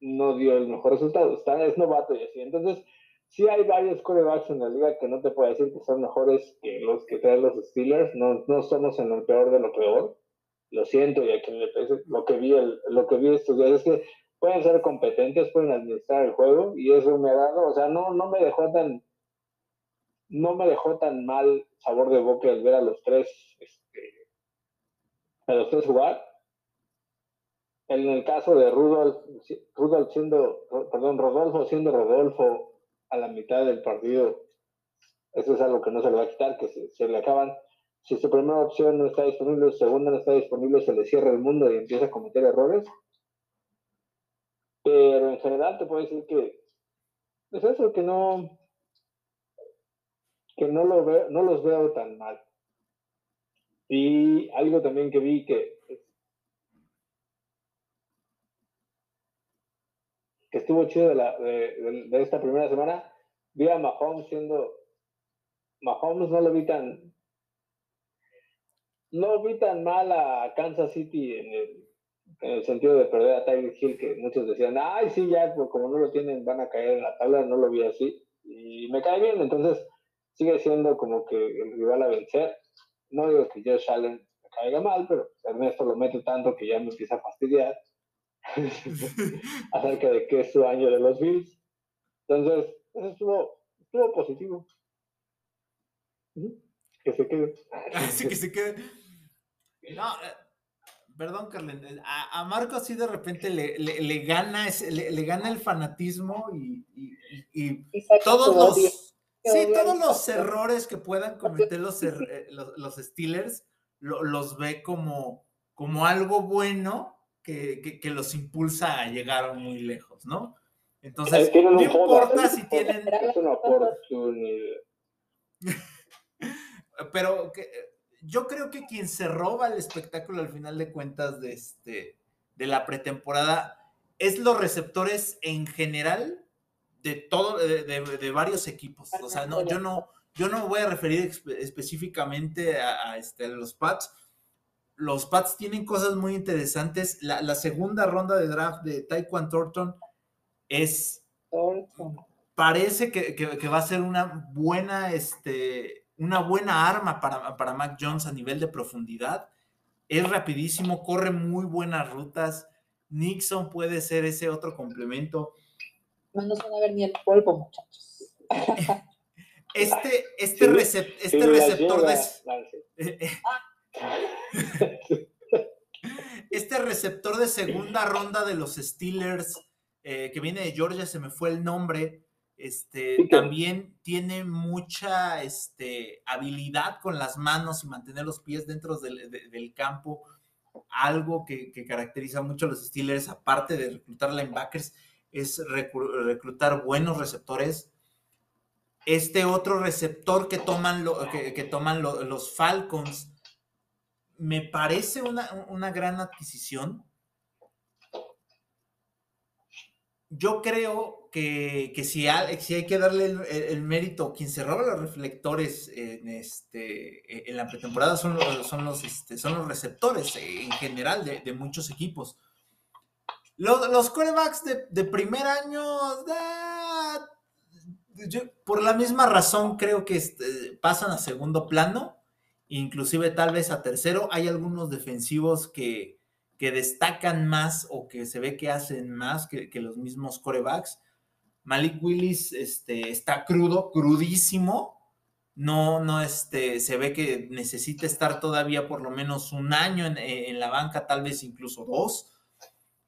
no dio el mejor resultado. Está, es novato y así. Entonces, sí hay varios corebacks en la liga que no te puedo decir que son mejores que los que traen los Steelers. No, no somos en el peor de lo peor. Lo siento, y a quien le pese, lo que vi, el, lo que vi estos días es que pueden ser competentes, pueden administrar el juego, y eso me ha dado, o sea, no, no me dejó tan no me dejó tan mal sabor de boca el ver a los tres, este, a los tres jugar. En el caso de Rudolf, Rudolf siendo, perdón, Rodolfo siendo Rodolfo a la mitad del partido, eso es algo que no se le va a quitar, que se, le acaban. Si su primera opción no está disponible, su segunda no está disponible, se le cierra el mundo y empieza a cometer errores. Pero en general te puedo decir que es eso, que no, que no, lo veo, no los veo tan mal. Y algo también que vi que, que estuvo chido de, la, de, de, esta primera semana, vi a Mahomes siendo, Mahomes no lo vi tan, no vi tan mal a Kansas City en el, en el sentido de perder a Tyler Hill, que muchos decían, ay, sí, ya, pues como no lo tienen, van a caer en la tabla, no lo vi así. Y me cae bien, entonces sigue siendo como que el rival a vencer. No digo que Josh Allen me caiga mal, pero Ernesto lo mete tanto que ya me empieza a fastidiar acerca de qué es su año de los Bills. Entonces, eso estuvo, estuvo positivo. Que se quede. Así que se quede. No, eh, perdón, Carlen. Eh, a, Marco así de repente le, le, gana, le, le, gana el fanatismo y, y, y, y todos los Sí, todos los errores que puedan cometer los, eh, los, Steelers los ve como, como algo bueno que, que, los impulsa a llegar muy lejos, ¿no? Entonces, no importa si tienen... Pero yo creo que quien se roba el espectáculo al final de cuentas de, este, de la pretemporada es los receptores en general de todo, de, varios equipos. O sea, no, yo no, yo no voy a referir específicamente a, este, los Pats. Los Pats tienen cosas muy interesantes. La, segunda ronda de draft de Taekwondo Thornton es. Parece que, va a ser una buena, este, una buena arma para, para Mac Jones a nivel de profundidad. Es rapidísimo, corre muy buenas rutas. Nixon puede ser ese otro complemento. No nos van a ver ni el polvo, muchachos. Este, este, este receptor de. este receptor de segunda ronda de los Steelers, eh, que viene de Georgia, se me fue el nombre. Este, también tiene mucha este, habilidad con las manos y mantener los pies dentro del, campo, algo que, que, caracteriza mucho a los Steelers, aparte de reclutar linebackers, es reclutar buenos receptores. Este otro receptor que toman, que, toman los Falcons me parece una, gran adquisición. Yo creo que, si, hay, hay, que darle el, mérito, quien se roba los reflectores en, este, en la pretemporada son los, son los, este, son los receptores en general de muchos equipos. Los, los corebacks de, primer año, por la misma razón creo que este, pasan a segundo plano, inclusive tal vez a tercero. Hay algunos defensivos que, destacan más o que se ve que hacen más que, los mismos corebacks. Malik Willis este, está crudo, crudísimo. No, no, este, se ve que necesita estar todavía por lo menos un año en, en la banca, tal vez incluso dos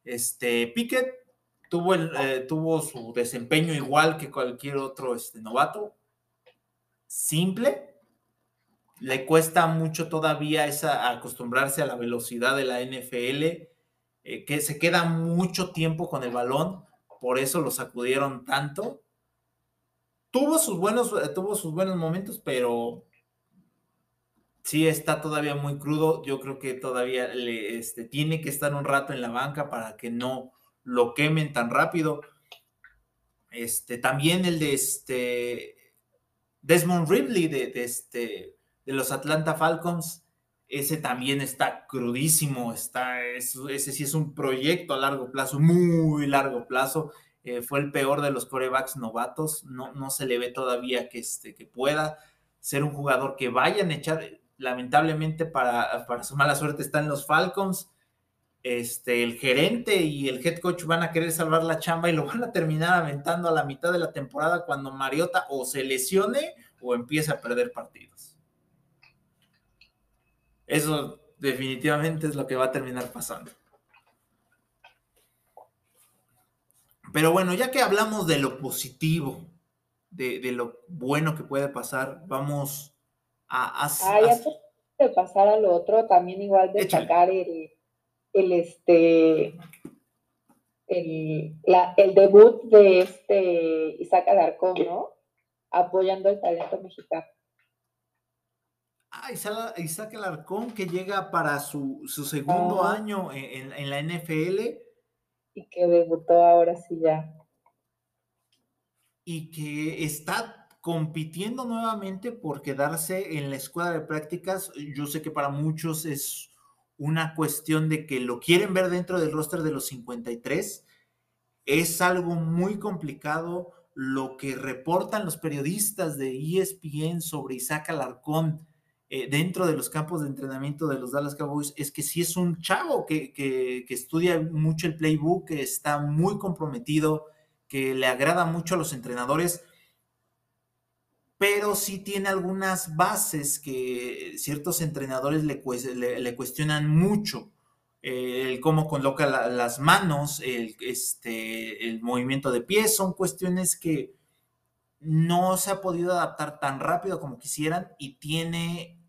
este, Pickett tuvo, el, eh, tuvo su desempeño igual que cualquier otro este, novato. Simple. Le cuesta mucho todavía esa, acostumbrarse a la velocidad de la NFL, eh, que se queda mucho tiempo con el balón, por eso lo sacudieron tanto. Tuvo sus buenos, eh, tuvo sus buenos momentos, pero sí está todavía muy crudo. Yo creo que todavía le, este, tiene que estar un rato en la banca para que no lo quemen tan rápido. Este, también el de este Desmond Ridley de, este, de los Atlanta Falcons, ese también está crudísimo, está, ese sí es un proyecto a largo plazo, muy largo plazo. Eh, fue el peor de los corebacks novatos, no, no se le ve todavía que, este, que pueda ser un jugador que vayan a echar, lamentablemente para, para su mala suerte están los Falcons. Este, el gerente y el head coach van a querer salvar la chamba y lo van a terminar aventando a la mitad de la temporada cuando Mariota o se lesione o empiece a perder partidos. Eso definitivamente es lo que va a terminar pasando. Pero bueno, ya que hablamos de lo positivo, de, de lo bueno que puede pasar, vamos ah, ya de pasar al otro, también igual destacar el, el, este, el, el debut de este Isaac Alarcón, ¿no? Apoyando el talento mexicano. Ah, Isaac Alarcón que llega para su, segundo ah. año en, en, la NFL. Y que debutó ahora sí ya. Y que está compitiendo nuevamente por quedarse en la escuela de prácticas. Yo sé que para muchos es una cuestión de que lo quieren ver dentro del roster de los 53. Es algo muy complicado lo que reportan los periodistas de ESPN sobre Isaac Alarcón eh, dentro de los campos de entrenamiento de los Dallas Cowboys es que sí es un chavo que, que estudia mucho el playbook, que está muy comprometido, que le agrada mucho a los entrenadores pero sí tiene algunas bases que ciertos entrenadores le, le, cuestionan mucho. el cómo coloca las manos, el, este, el movimiento de pies, son cuestiones que no se ha podido adaptar tan rápido como quisieran y tiene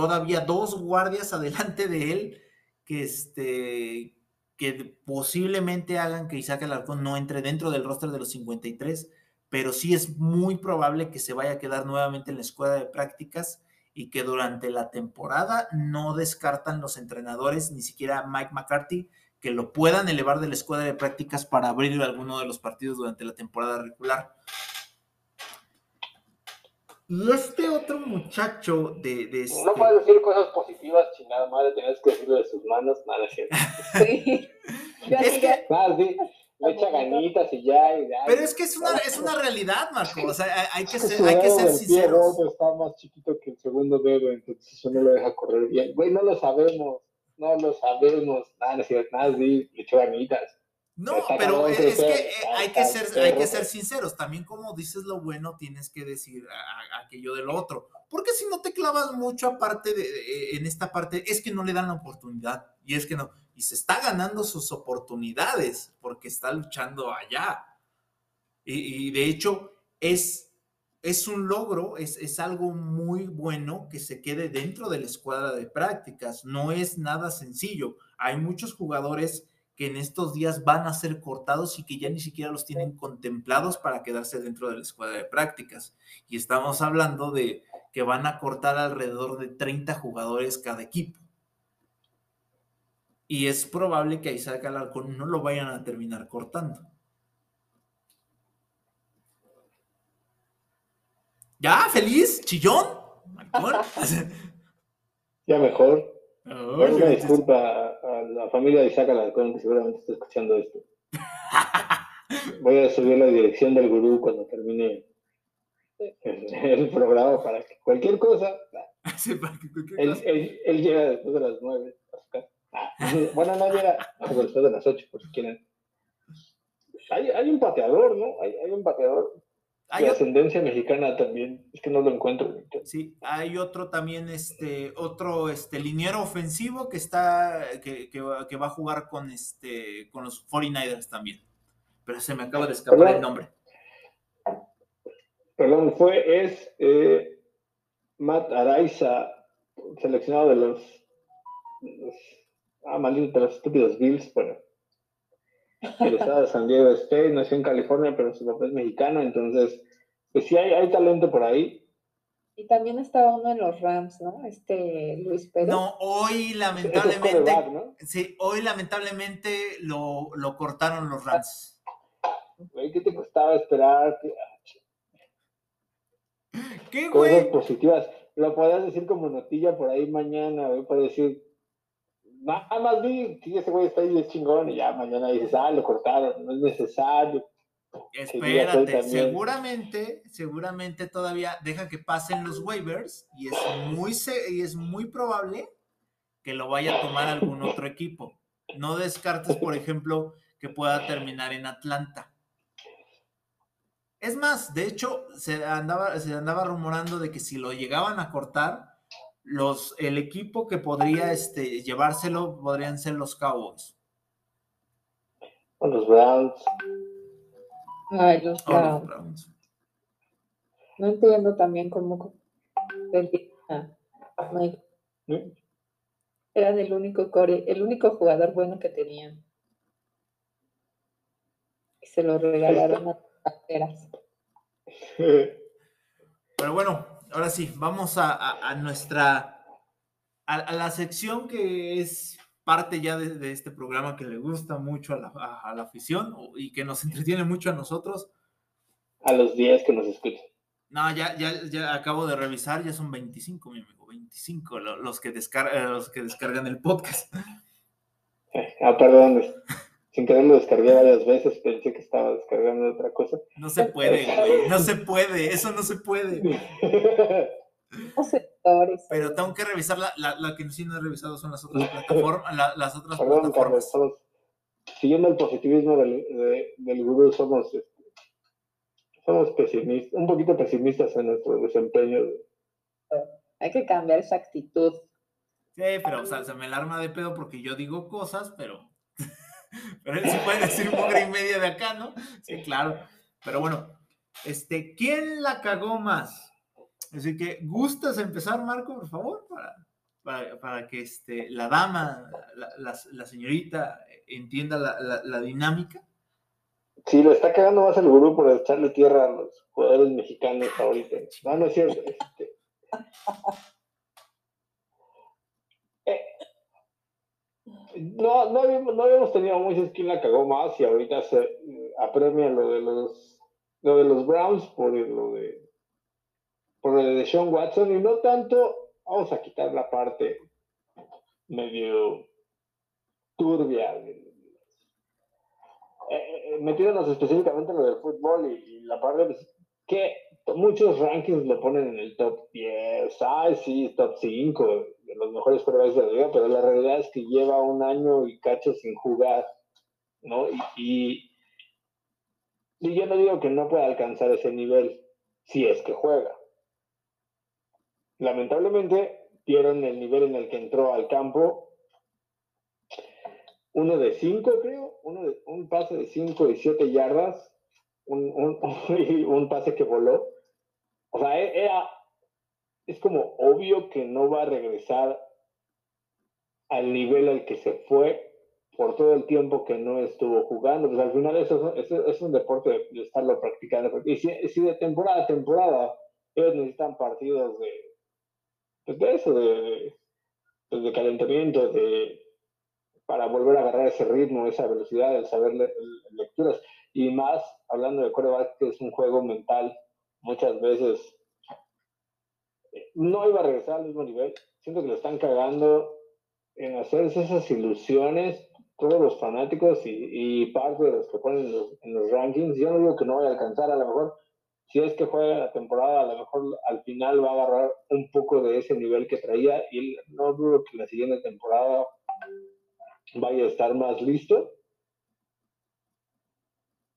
todavía dos guardias adelante de él que, este, que posiblemente hagan que Isaac Alarcón no entre dentro del roster de los 53 pero sí es muy probable que se vaya a quedar nuevamente en la escuela de prácticas y que durante la temporada no descartan los entrenadores, ni siquiera Mike McCarthy, que lo puedan elevar de la escuela de prácticas para abrir alguno de los partidos durante la temporada regular. Y este otro muchacho de... de este... No puedes decir cosas positivas si nada más le tienes que decirlo de sus manos, nada es cierto. Sí. Es que- ya- Nada, sí, le echa ganitas y ya. Y ya Pero es que es una, es una realidad, Marco. O sea, hay- hay que ser, hay que dedo ser sinceros. gordo está más chiquito que el segundo dedo, entonces eso no lo deja correr bien. Güey, no lo sabemos, no lo sabemos. Nada, no nada, sí, le echó ganitas. No, pero es, que eh, hay que ser, hay que ser sinceros. También como dices lo bueno, tienes que decir a- a- aquello de lo otro. Porque si no te clavas mucho aparte de, de- en esta parte, es que no le dan la oportunidad. Y es que no. Y se está ganando sus oportunidades porque está luchando allá. Y, y de hecho, es, es un logro, es, es algo muy bueno que se quede dentro de la escuadra de prácticas. No es nada sencillo. Hay muchos jugadores que en estos días van a ser cortados y que ya ni siquiera los tienen contemplados para quedarse dentro de la escuadra de prácticas. Y estamos hablando de que van a cortar alrededor de 30 jugadores cada equipo. Y es probable que a Isaac Alarcón no lo vayan a terminar cortando. ¿Ya? ¿Feliz? ¿Chillón? Ya mejor. Ay, Una disculpa a, la familia de Isaac Alarcón que seguramente está escuchando esto. Voy a subir la dirección del gurú cuando termine el, el programa para que cualquier cosa, Sí, para que cualquier él, cosa- él, él llega después de las nueve a su casa. Ah, Bueno, no llega después de las ocho, por si quieren. Hay, hay un pateador, ¿no? Hay, hay un pateador Hay otro- ascendencia mexicana también. Es que no lo encuentro. Sí, hay otro también, este, otro, este, liniero ofensivo que está, que, que va, que va a jugar con, este, con los 49ers también. Pero se me acaba de escapar Perdón. el nombre. Perdón, fue, es eh, Matt Araiza, seleccionado de los, los ah, maldito, de los estúpidos Bills, bueno, de San Diego State, nació en California, pero su papá es mexicano, entonces, pues sí hay, hay talento por ahí. Y también estaba uno en los Rams, ¿no? Este Luis Pérez. No, hoy es lamentablemente, quarterback, ¿no? sí, hoy lamentablemente lo, lo cortaron los Rams. Güey, ¿Qué te costaba esperar? ¿Qué- ¿Qué, Cosas güey? positivas. Lo podías decir como notilla por ahí mañana, güey, puedes decir, nada más vi que ese güey está ahí es chingón y ya mañana dices, ah, lo cortaron, no es necesario. Espérate, seguramente, seguramente todavía deja que pasen los waivers y es muy, y es muy probable que lo vaya a tomar algún otro equipo. No descartes, por ejemplo, que pueda terminar en Atlanta. Es más, de hecho, se andaba, se andaba rumorando de que si lo llegaban a cortar, los, el equipo que podría este, llevárselo podrían ser los Cowboys. Con los Browns. Ay, los o los Browns. No entiendo también cómo vendían a Mike. ¿no? Era el único core, el único jugador bueno que tenían. Y se lo regalaron a Panteras. Pero bueno, ahora sí, vamos a, a- a nuestra, a, a la sección que es parte ya de, de este programa que le gusta mucho a la, a- la afición y que nos entretiene mucho a nosotros. A los 10 que nos escuchan. No, ya, ya, ya acabo de revisar, ya son 25, mi amigo, 25 lo- los que, descar- eh, los que descargan el podcast. Ah, perdón, sin querer lo descargué varias veces, pensé que estaba descargando otra cosa. No se puede, güey, no se puede, eso no se puede. Los sectores. Pero tengo que revisar la, la, la que sí no he revisado son las otras plataformas, la- las otras Perdón, Carlos, plataformas. siguiendo el positivismo del, de- del gurú, somos, este, somos pesimistas, un poquito pesimistas en nuestro desempeño. Hay que cambiar esa actitud. Sí, pero o sea, se me alarma de pedo porque yo digo cosas, pero. Pero él sí puede decir mugre y media de acá, ¿no? Sí, claro. Pero bueno, este, ¿quién la cagó más? Así que, ¿gustas empezar, Marco, por favor? Para, para, para que este, la dama, la, la- la señorita, entienda la, la- la dinámica. Sí, lo está cagando más el gurú por echarle tierra a los jugadores mexicanos ahorita. No, no es cierto. Este. Eh, no, no, habíamos, no habíamos tenido a Moisés quien la cagó más y ahorita se eh, apremia lo de los lo de los Browns por lo de por lo de Sean Watson y no tanto vamos a quitar la parte medio turbia de, eh, metiéndonos específicamente en lo del fútbol y, la parte pues, que muchos rankings lo ponen en el top 10, ay sí, top 5 los mejores jugadores de la liga, pero la realidad es que lleva un año y cacho sin jugar, ¿no? Y, y, yo no digo que no pueda alcanzar ese nivel si es que juega. Lamentablemente, vieron el nivel en el que entró al campo uno de cinco, creo, uno de, un pase de cinco y siete yardas, un, un, un pase que voló. O sea, e, era, es como obvio que no va a regresar al nivel al que se fue por todo el tiempo que no estuvo jugando. Pues al final eso, es un deporte de, estarlo practicando. Y si, si, de temporada a temporada ellos necesitan partidos de, pues de eso, de, pues de calentamiento, de para volver a agarrar ese ritmo, esa velocidad, el saber lecturas. Y más hablando de coreback, que es un juego mental, muchas veces no iba a regresar al mismo nivel. Siento que lo están cagando en hacerse esas ilusiones todos los fanáticos y, parte de los que ponen en los, rankings. Yo no digo que no vaya a alcanzar, a lo mejor si es que juega la temporada, a lo mejor al final va a agarrar un poco de ese nivel que traía y no dudo que la siguiente temporada vaya a estar más listo.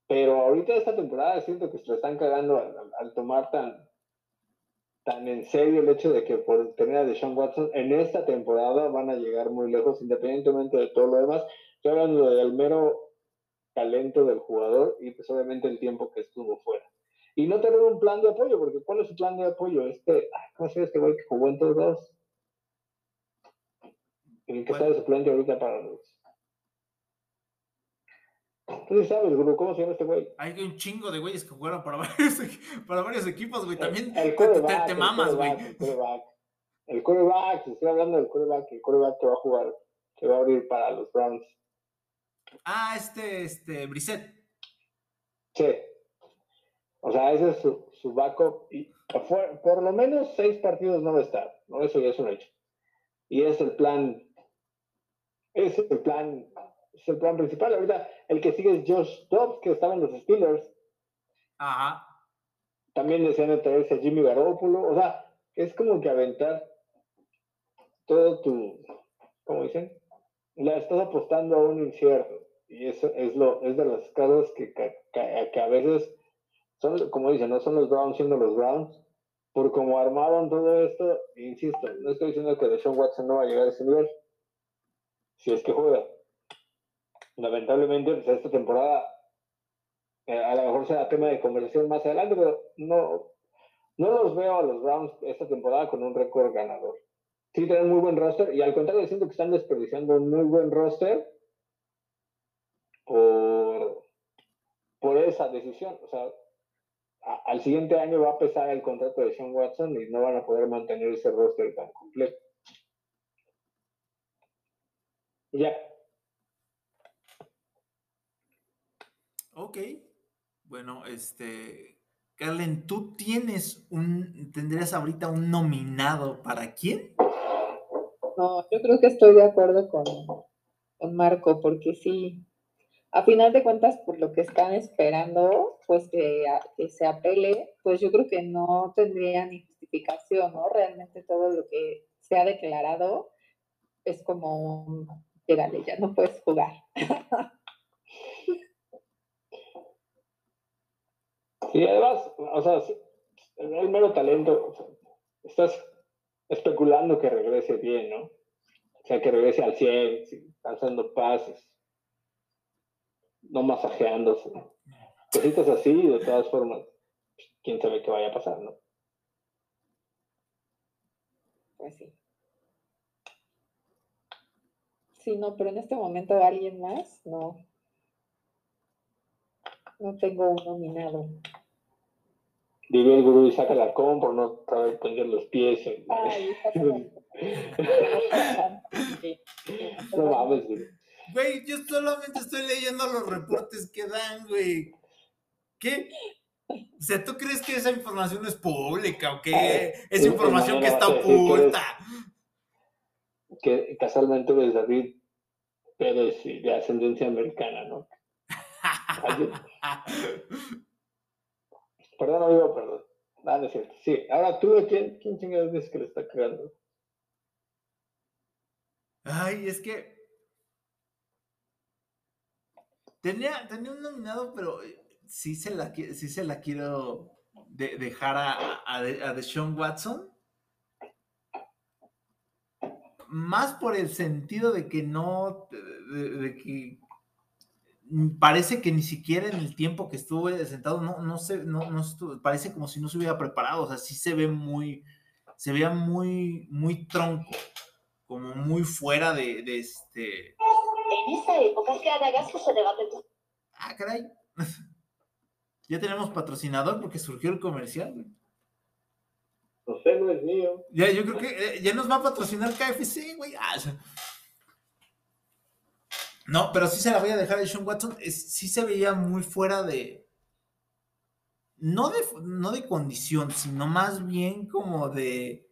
Pero ahorita esta temporada siento que se lo están cagando al, tomar tan, tan en serio el hecho de que por tener a Deshaun Watson en esta temporada van a llegar muy lejos independientemente de todo lo demás. Estoy hablando del mero talento del jugador y pues obviamente el tiempo que estuvo fuera. Y no tener un plan de apoyo, porque ¿cuál es su plan de apoyo? Este, ¿cómo se este güey que jugó en todos lados? El que está de suplente ahorita para los. Tú sí sabes, Guru, ¿cómo se llama este güey? Hay un chingo de güeyes que jugaron para varios, para varios equipos, güey. También el, te, te, mamas, güey. El coreback, el coreback, estoy hablando del coreback, el coreback que va a jugar, que va a abrir para los Browns. Ah, este, este, Brissett. Sí. O sea, ese es su, su backup. Y por, por lo menos seis partidos no va a estar, ¿no? Eso ya es un hecho. Y es el plan es el plan, es el plan principal. Ahorita el que sigue es Josh Dobbs, que estaba en los Steelers. Ajá. También desean traerse a Jimmy Garoppolo. O sea, es como que aventar todo tu, ¿cómo dicen? La estás apostando a un incierto. Y eso es lo, es de las cosas que, que, a veces son, como dicen, no son los Browns siendo los Browns, por cómo armaron todo esto, insisto, no estoy diciendo que Deshaun Watson no va a llegar a ese nivel, si es que juega. Lamentablemente, pues, esta temporada eh, a lo mejor será tema de conversación más adelante, pero no, no los veo a los Browns esta temporada con un récord ganador. Sí tienen muy buen roster y al contrario siento que están desperdiciando un muy buen roster por, por esa decisión. O sea, al siguiente año va a pesar el contrato de Sean Watson y no van a poder mantener ese roster tan completo. Ya. Ok. Bueno, este. Carlen, ¿tú tienes un. tendrías ahorita un nominado para quién? No, yo creo que estoy de acuerdo con, con Marco, porque sí, a final de cuentas, por lo que están esperando, pues que, se apele, pues yo creo que no tendría ni justificación, ¿no? Realmente todo lo que se ha declarado es como ya no puedes jugar. Y además, o sea, el mero talento, estás especulando que regrese bien, ¿no? O sea, que regrese al 100, lanzando pases, no masajeándose. Cositas así, de todas formas, quién sabe qué vaya a pasar, ¿no? Pues sí. Sí, no, pero en este momento alguien más, no. No tengo un nominado. Diría el gurú y saca la com por no saber poner los pies. En... Ay, no mames, güey. Güey, yo solamente estoy leyendo los reportes que dan, güey. ¿Qué? O sea, ¿tú crees que esa información es pública o qué? Es información que está oculta. Que casualmente es David Pérez de ascendencia americana, ¿no? perdón, amigo, perdón. Ah, no es cierto. Sí, ahora tú, ¿quién, quién chingados dices que le está cagando? Ay, es que. Tenía, tenía un nominado, pero sí se la, sí se la quiero dejar a, a, a Deshaun Watson. Más por el sentido de que no, de, que parece que ni siquiera en el tiempo que estuve sentado, no, no sé, no, no parece como si no se hubiera preparado, o sea, sí se ve muy, se veía muy, muy tronco, como muy fuera de, de este. En esta época, cada gasto se debate. Ah, caray. Ya tenemos patrocinador porque surgió el comercial, güey. No sé, no es mío. Ya, yo creo que eh, ya nos va a patrocinar KFC, güey. Ah, no, pero sí se la voy a dejar a Sean Watson. sí se veía muy fuera de. No de, no de condición, sino más bien como de.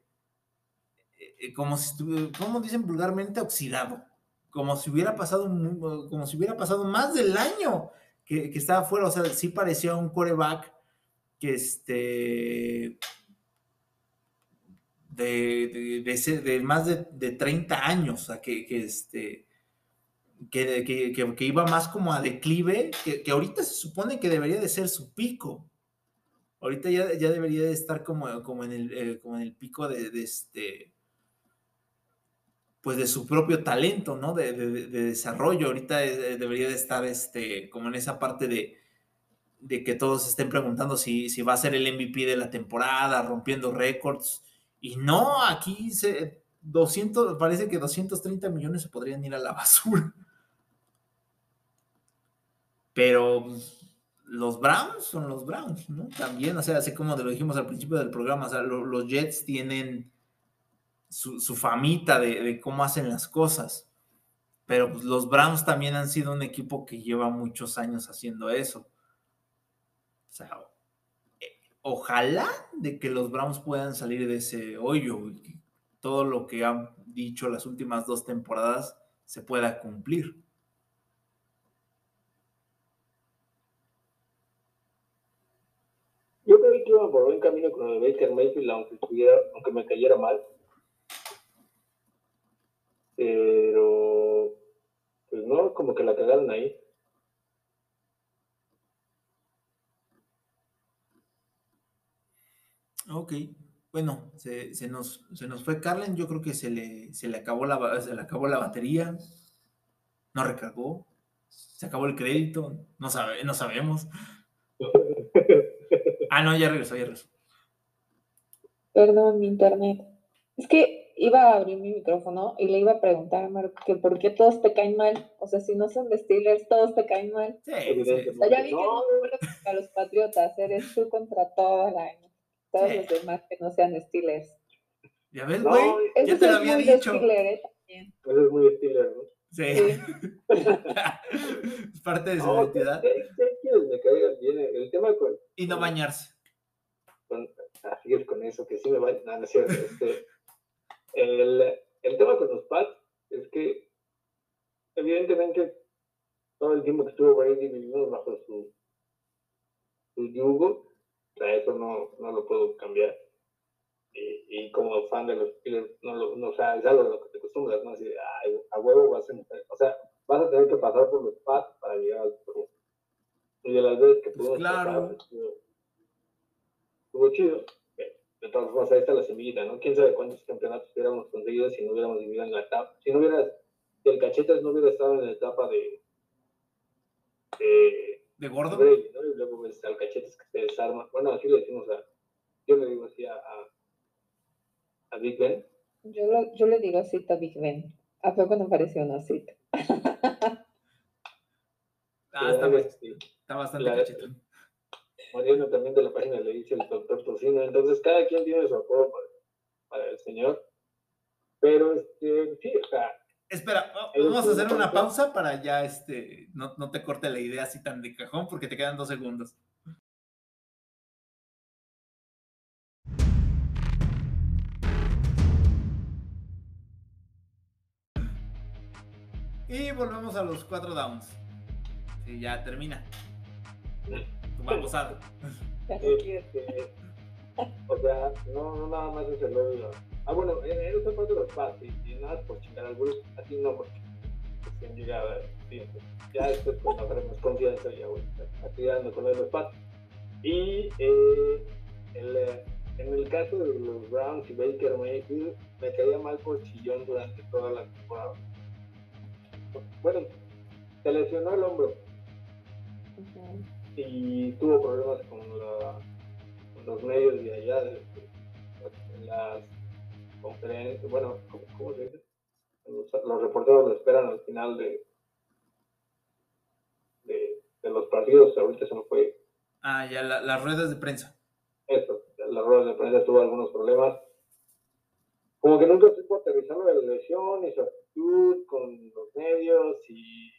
Eh, como si estuviera, como dicen vulgarmente, oxidado. Como si hubiera pasado, como si hubiera pasado más del año que, estaba fuera, o sea, sí parecía un coreback que este de, de, más de, de, 30 años, o sea, que, que este que, que, iba más como a declive, que, ahorita se supone que debería de ser su pico. Ahorita ya, ya debería de estar como, como, en, el, eh, como en el pico de, este pues de su propio talento, ¿no? De, desarrollo. Ahorita eh, debería de estar este, como en esa parte de, que todos estén preguntando si, si, va a ser el MVP de la temporada, rompiendo récords. Y no, aquí se, 200, parece que 230 millones se podrían ir a la basura. Pero pues, los Browns son los Browns, ¿no? También, o sea, así como lo dijimos al principio del programa, o sea, los Jets tienen su, famita de, cómo hacen las cosas. Pero pues, los Browns también han sido un equipo que lleva muchos años haciendo eso. O sea, eh, ojalá de que los Browns puedan salir de ese hoyo y todo lo que han dicho las últimas dos temporadas se pueda cumplir. Iba por buen camino con el Baker Mayfield, aunque, aunque me cayera mal pero pues no, como que la cagaron ahí. Ok, bueno, se, se, nos, se nos fue Carlen, yo creo que se le, se le, acabó la, se le acabó la batería, no recargó, se acabó el crédito, no, sabe, no sabemos. ah, no, ya regresó, ya regresó. Perdón, mi internet. Es que iba a abrir mi micrófono y le iba a preguntar a Marco que por qué todos te caen mal. O sea, si no son de Steelers, todos te caen mal. Sí. O sea, ya vi que no a los Patriotas, eres tú contra toda la todos los demás que no sean Steelers. Ya ves, güey, ya te lo había dicho. Steeler, ¿eh? También. Eso es muy Steeler, ¿no? Sí. es parte de su identidad. me caigan bien. El tema con. Y no bañarse. Con, así es con eso, que sí me va. No, no es cierto. Este, el, el tema con los Pats es que, evidentemente, todo el tiempo que estuvo Brady vivimos bajo su, su yugo, o sea, eso no, no lo puedo cambiar. Y, y, como fan de los Steelers, no, lo, no, o sea, es algo a lo que te acostumbras, ¿no? Así, a huevo vas a, o sea, vas a tener que pasar por los Pats para llegar al Super Y de las veces que pudimos claro. pasar, estuvo, estuvo chido. De todas formas, ahí está la semillita, ¿no? ¿Quién sabe cuántos campeonatos hubiéramos conseguido si no hubiéramos vivido en la etapa? Si no hubiera, si el Cachetas no hubiera estado en la etapa de... De, ¿De gordo. ¿no? Y luego ves al Cachetas que se desarma. Bueno, así le decimos a... Yo le digo así a, a, Big Ben. Yo, lo, yo le digo así a Big Ben. ¿A poco no pareció una cita? Ah, está, está bastante cachito. Mariano también de la página le dice el doctor Tocino. Entonces, cada quien tiene su apodo para, el señor. Pero, este, sí, o sea. Espera, vamos a hacer una pausa para ya, este, no, no te corte la idea así tan de cajón porque te quedan dos segundos. Y volvemos a los cuatro downs. Sí, ya termina. Tu babosada. O sea, no, no nada más es el odio. Ah, bueno, él es parte de los pads y, nada por chingar al Bruce, así no porque llegaba. Sí, ya después cuando agarremos confianza ya voy así dando con los pads. Y eh, el, en el caso de los Browns y Baker Mayfield, me caía mal por chillón durante toda la temporada bueno, se lesionó el hombro y tuvo problemas con, los medios de allá, de, las conferencias, bueno, ¿cómo, se dice? Los, reporteros lo esperan al final de, de, los partidos, ahorita se nos fue. Ah, ya, las ruedas de prensa. Eso, las ruedas de prensa tuvo algunos problemas. Como que nunca supo aterrizar la lesión y con los medios y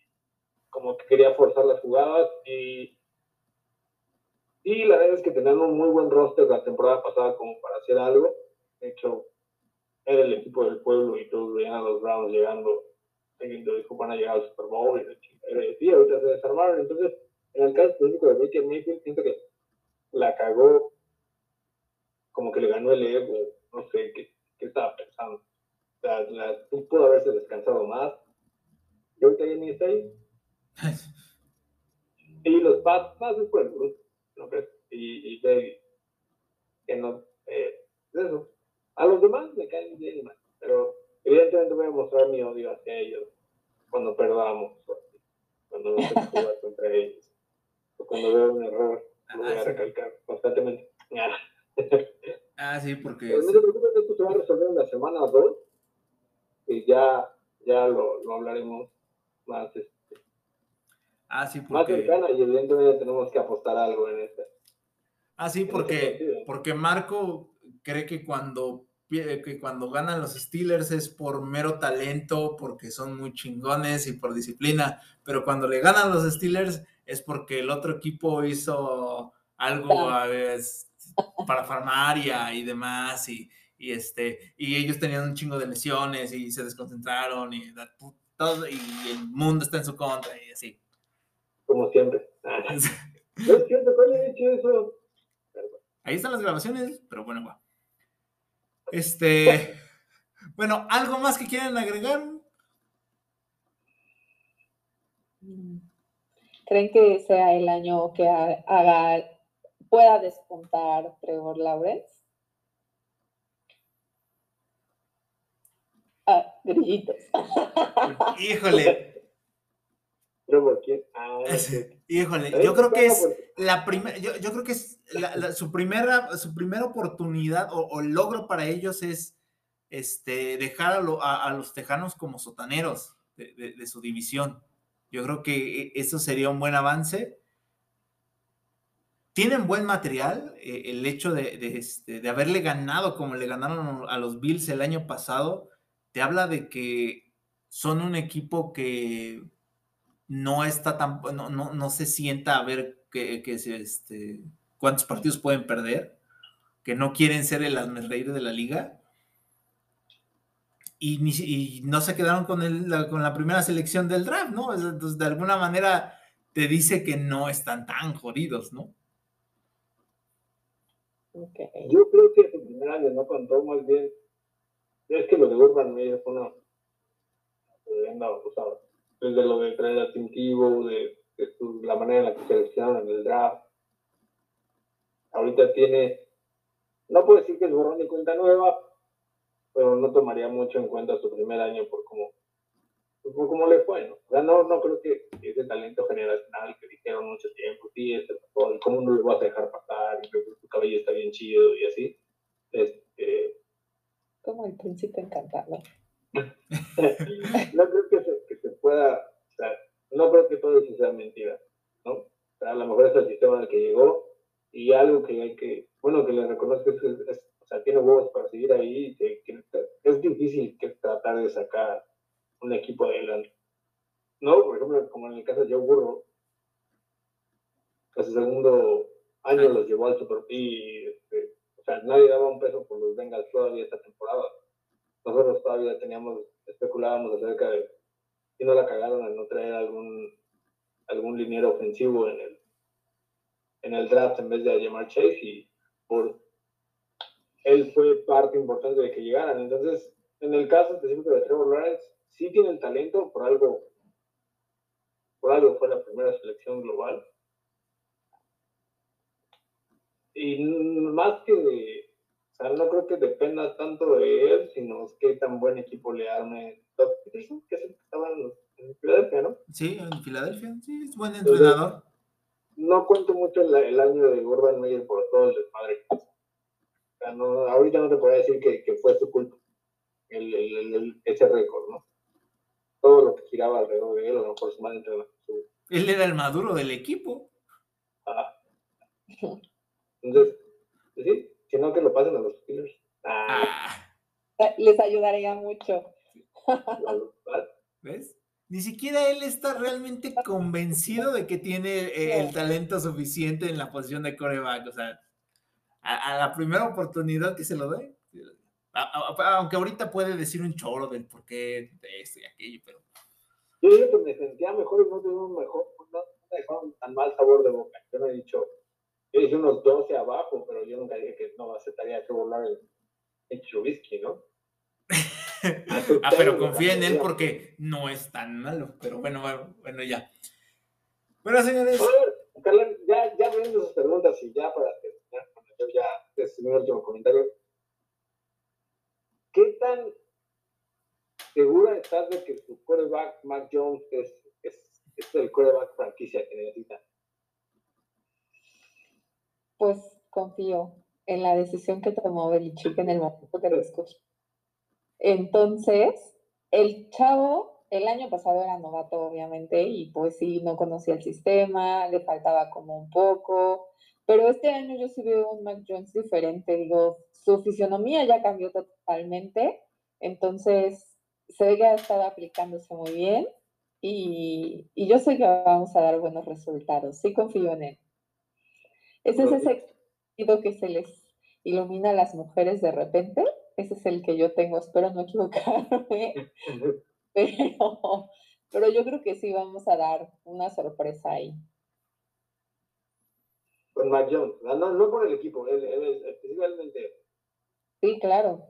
como que quería forzar las jugadas y, y la verdad es que tenían un muy buen roster la temporada pasada como para hacer algo. De hecho, era el equipo del pueblo y todos veían a los Browns llegando, teniendo dijo van a llegar al Super Bowl y, ahorita se desarmaron. Entonces, en el caso específico de Baker Mayfield, siento que la cagó, como que le ganó el ego, no sé qué, qué estaba pensando la, pudo haberse descansado más. Y ahorita ya ni está ahí. y los Pats, más después, ¿no crees? Y, y David. Que no, eh, eso. A los demás me caen bien mal, pero evidentemente voy a mostrar mi odio hacia ellos cuando perdamos, cuando no se jugar contra ellos, o cuando veo un error, lo voy a recalcar constantemente. ah, sí, porque. Pero no se preocupen, esto se va a resolver en la semana 2 y ya, ya lo, lo hablaremos más, este, ah, sí, porque... más cercana y evidentemente tenemos que apostar algo en este. Ah, sí, porque, porque Marco cree que cuando, que cuando ganan los Steelers es por mero talento, porque son muy chingones y por disciplina, pero cuando le ganan los Steelers es porque el otro equipo hizo algo para farmar y demás y, y este, y ellos tenían un chingo de lesiones y se desconcentraron y todo, y el mundo está en su contra y así. Como siempre. no es cierto, eso? Ahí están las grabaciones, pero bueno, va. Este, bueno, ¿algo más que quieran agregar? ¿Creen que sea el año que haga, pueda despuntar Trevor Lawrence? grillitos. Híjole. Ah, híjole, yo creo que es la primera, yo, creo que es su primera, su primera oportunidad o, logro para ellos es este, dejar a, los tejanos como sotaneros de, su división. Yo creo que e, eso sería un buen avance. Tienen buen material, eh, el hecho de, este, de haberle ganado como le ganaron a los Bills el año pasado te habla de que son un equipo que no está tan, no, no, se sienta a ver que, que este, cuántos partidos pueden perder, que no quieren ser el reír de la liga. Y, y, no se quedaron con, el, con la primera selección del draft, ¿no? Entonces, de alguna manera te dice que no están tan jodidos, ¿no? Yo creo que el primer año no contó más bien es que lo de Urban Meyer fue una. o sea, desde lo de traer a Tim de, la manera en la que seleccionaron en el draft. Ahorita tiene. No puedo decir que es borrón y cuenta nueva, pero no tomaría mucho en cuenta su primer año por cómo, por cómo le fue, ¿no? O sea, no, no creo que ese talento generacional que dijeron mucho tiempo, sí, es el mejor, ¿cómo no lo vas a dejar pasar? Y tu cabello está bien chido y así. Este, como el príncipe encantado. no creo que se, que se pueda, o sea, no creo que todo eso sea mentira, ¿no? a lo mejor es el sistema al que llegó y algo que hay que, bueno, que le reconozco es, es, o sea, tiene huevos para seguir ahí, que, es difícil que tratar de sacar un equipo adelante. No, por ejemplo, como en el caso de Joe Burro, a su segundo año los llevó al Super y este, o sea, nadie daba un peso por los Bengals todavía esta temporada. Nosotros todavía teníamos, especulábamos acerca de si no la cagaron al no traer algún algún liniero ofensivo en el en el draft en vez de llamar Chase y por él fue parte importante de que llegaran. Entonces, en el caso específico de Trevor Lawrence, sí tiene talento, por algo, por algo fue la primera selección global. Y más que de, o sea, no creo que dependa tanto de él, sino qué tan buen equipo le arme Doug Peterson, que es el que estaba en, Filadelfia, ¿no? Sí, en Filadelfia, sí, es buen entrenador. no cuento mucho el, año de Urban Meyer por todo el desmadre. O sea, no, ahorita no te puedo decir que, que fue su culpa el, el, ese récord, ¿no? Todo lo que giraba alrededor de él, a lo mejor su madre su... Él era el maduro del equipo. Ah. Entonces, pues sí, si no que lo pasen a los Steelers. Ah. Les ayudaría mucho. ¿Ves? Ni siquiera él está realmente convencido de que tiene eh, el talento suficiente en la posición de coreback. O sea, a, la primera oportunidad que se lo dé. aunque ahorita puede decir un choro del por qué de esto y aquello, pero. Yo digo que me sentía mejor y no tenía un mejor, no, me dejaron tan mal sabor de boca. Yo no he dicho, yo dije unos 12 abajo, pero yo nunca dije que no aceptaría que volar el, Chubisky, ¿no? ah, pero confía en él porque no es tan malo. Pero bueno, bueno, ya. Bueno, señores. Carla, ya, ya viendo sus preguntas y ya para terminar, yo ya es mi último comentario. ¿Qué tan segura estás de que tu quarterback, Mac Jones, es, es, es el quarterback franquicia que necesita? Pues confío en la decisión que tomó Belichick en el momento que lo escuché. Entonces, el chavo, el año pasado era novato, obviamente, y pues sí, no conocía el sistema, le faltaba como un poco, pero este año yo sí veo un Mac Jones diferente, digo, su fisionomía ya cambió totalmente, entonces se ve que ha estado aplicándose muy bien y, y yo sé que vamos a dar buenos resultados, sí confío en él. Ese es ese que se les ilumina a las mujeres de repente, ese es el que yo tengo, espero no equivocarme. pero, pero yo creo que sí vamos a dar una sorpresa ahí. Con Mac Jones, no, no por el equipo, él, es especialmente. Sí, claro.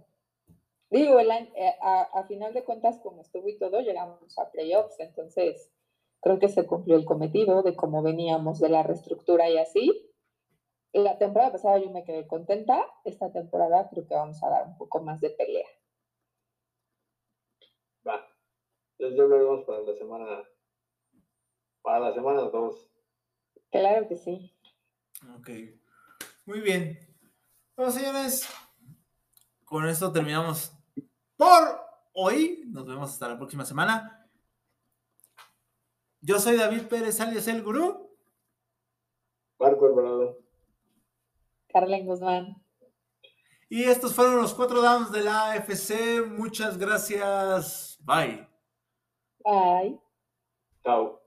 Digo, el, eh, a, a, final de cuentas, como estuvo y todo, llegamos a playoffs, entonces creo que se cumplió el cometido de cómo veníamos de la reestructura y así la temporada pasada yo me quedé contenta. Esta temporada creo que vamos a dar un poco más de pelea. Va. Entonces ya lo veremos para la semana. Para la semana 2. Claro que sí. Ok. Muy bien. Bueno, señores, con esto terminamos por hoy. Nos vemos hasta la próxima semana. Yo soy David Pérez, alias el Gurú. Marco Alvarado. Carlen Guzmán. Y estos fueron los cuatro downs de la AFC. Muchas gracias. Bye. Bye. Chao.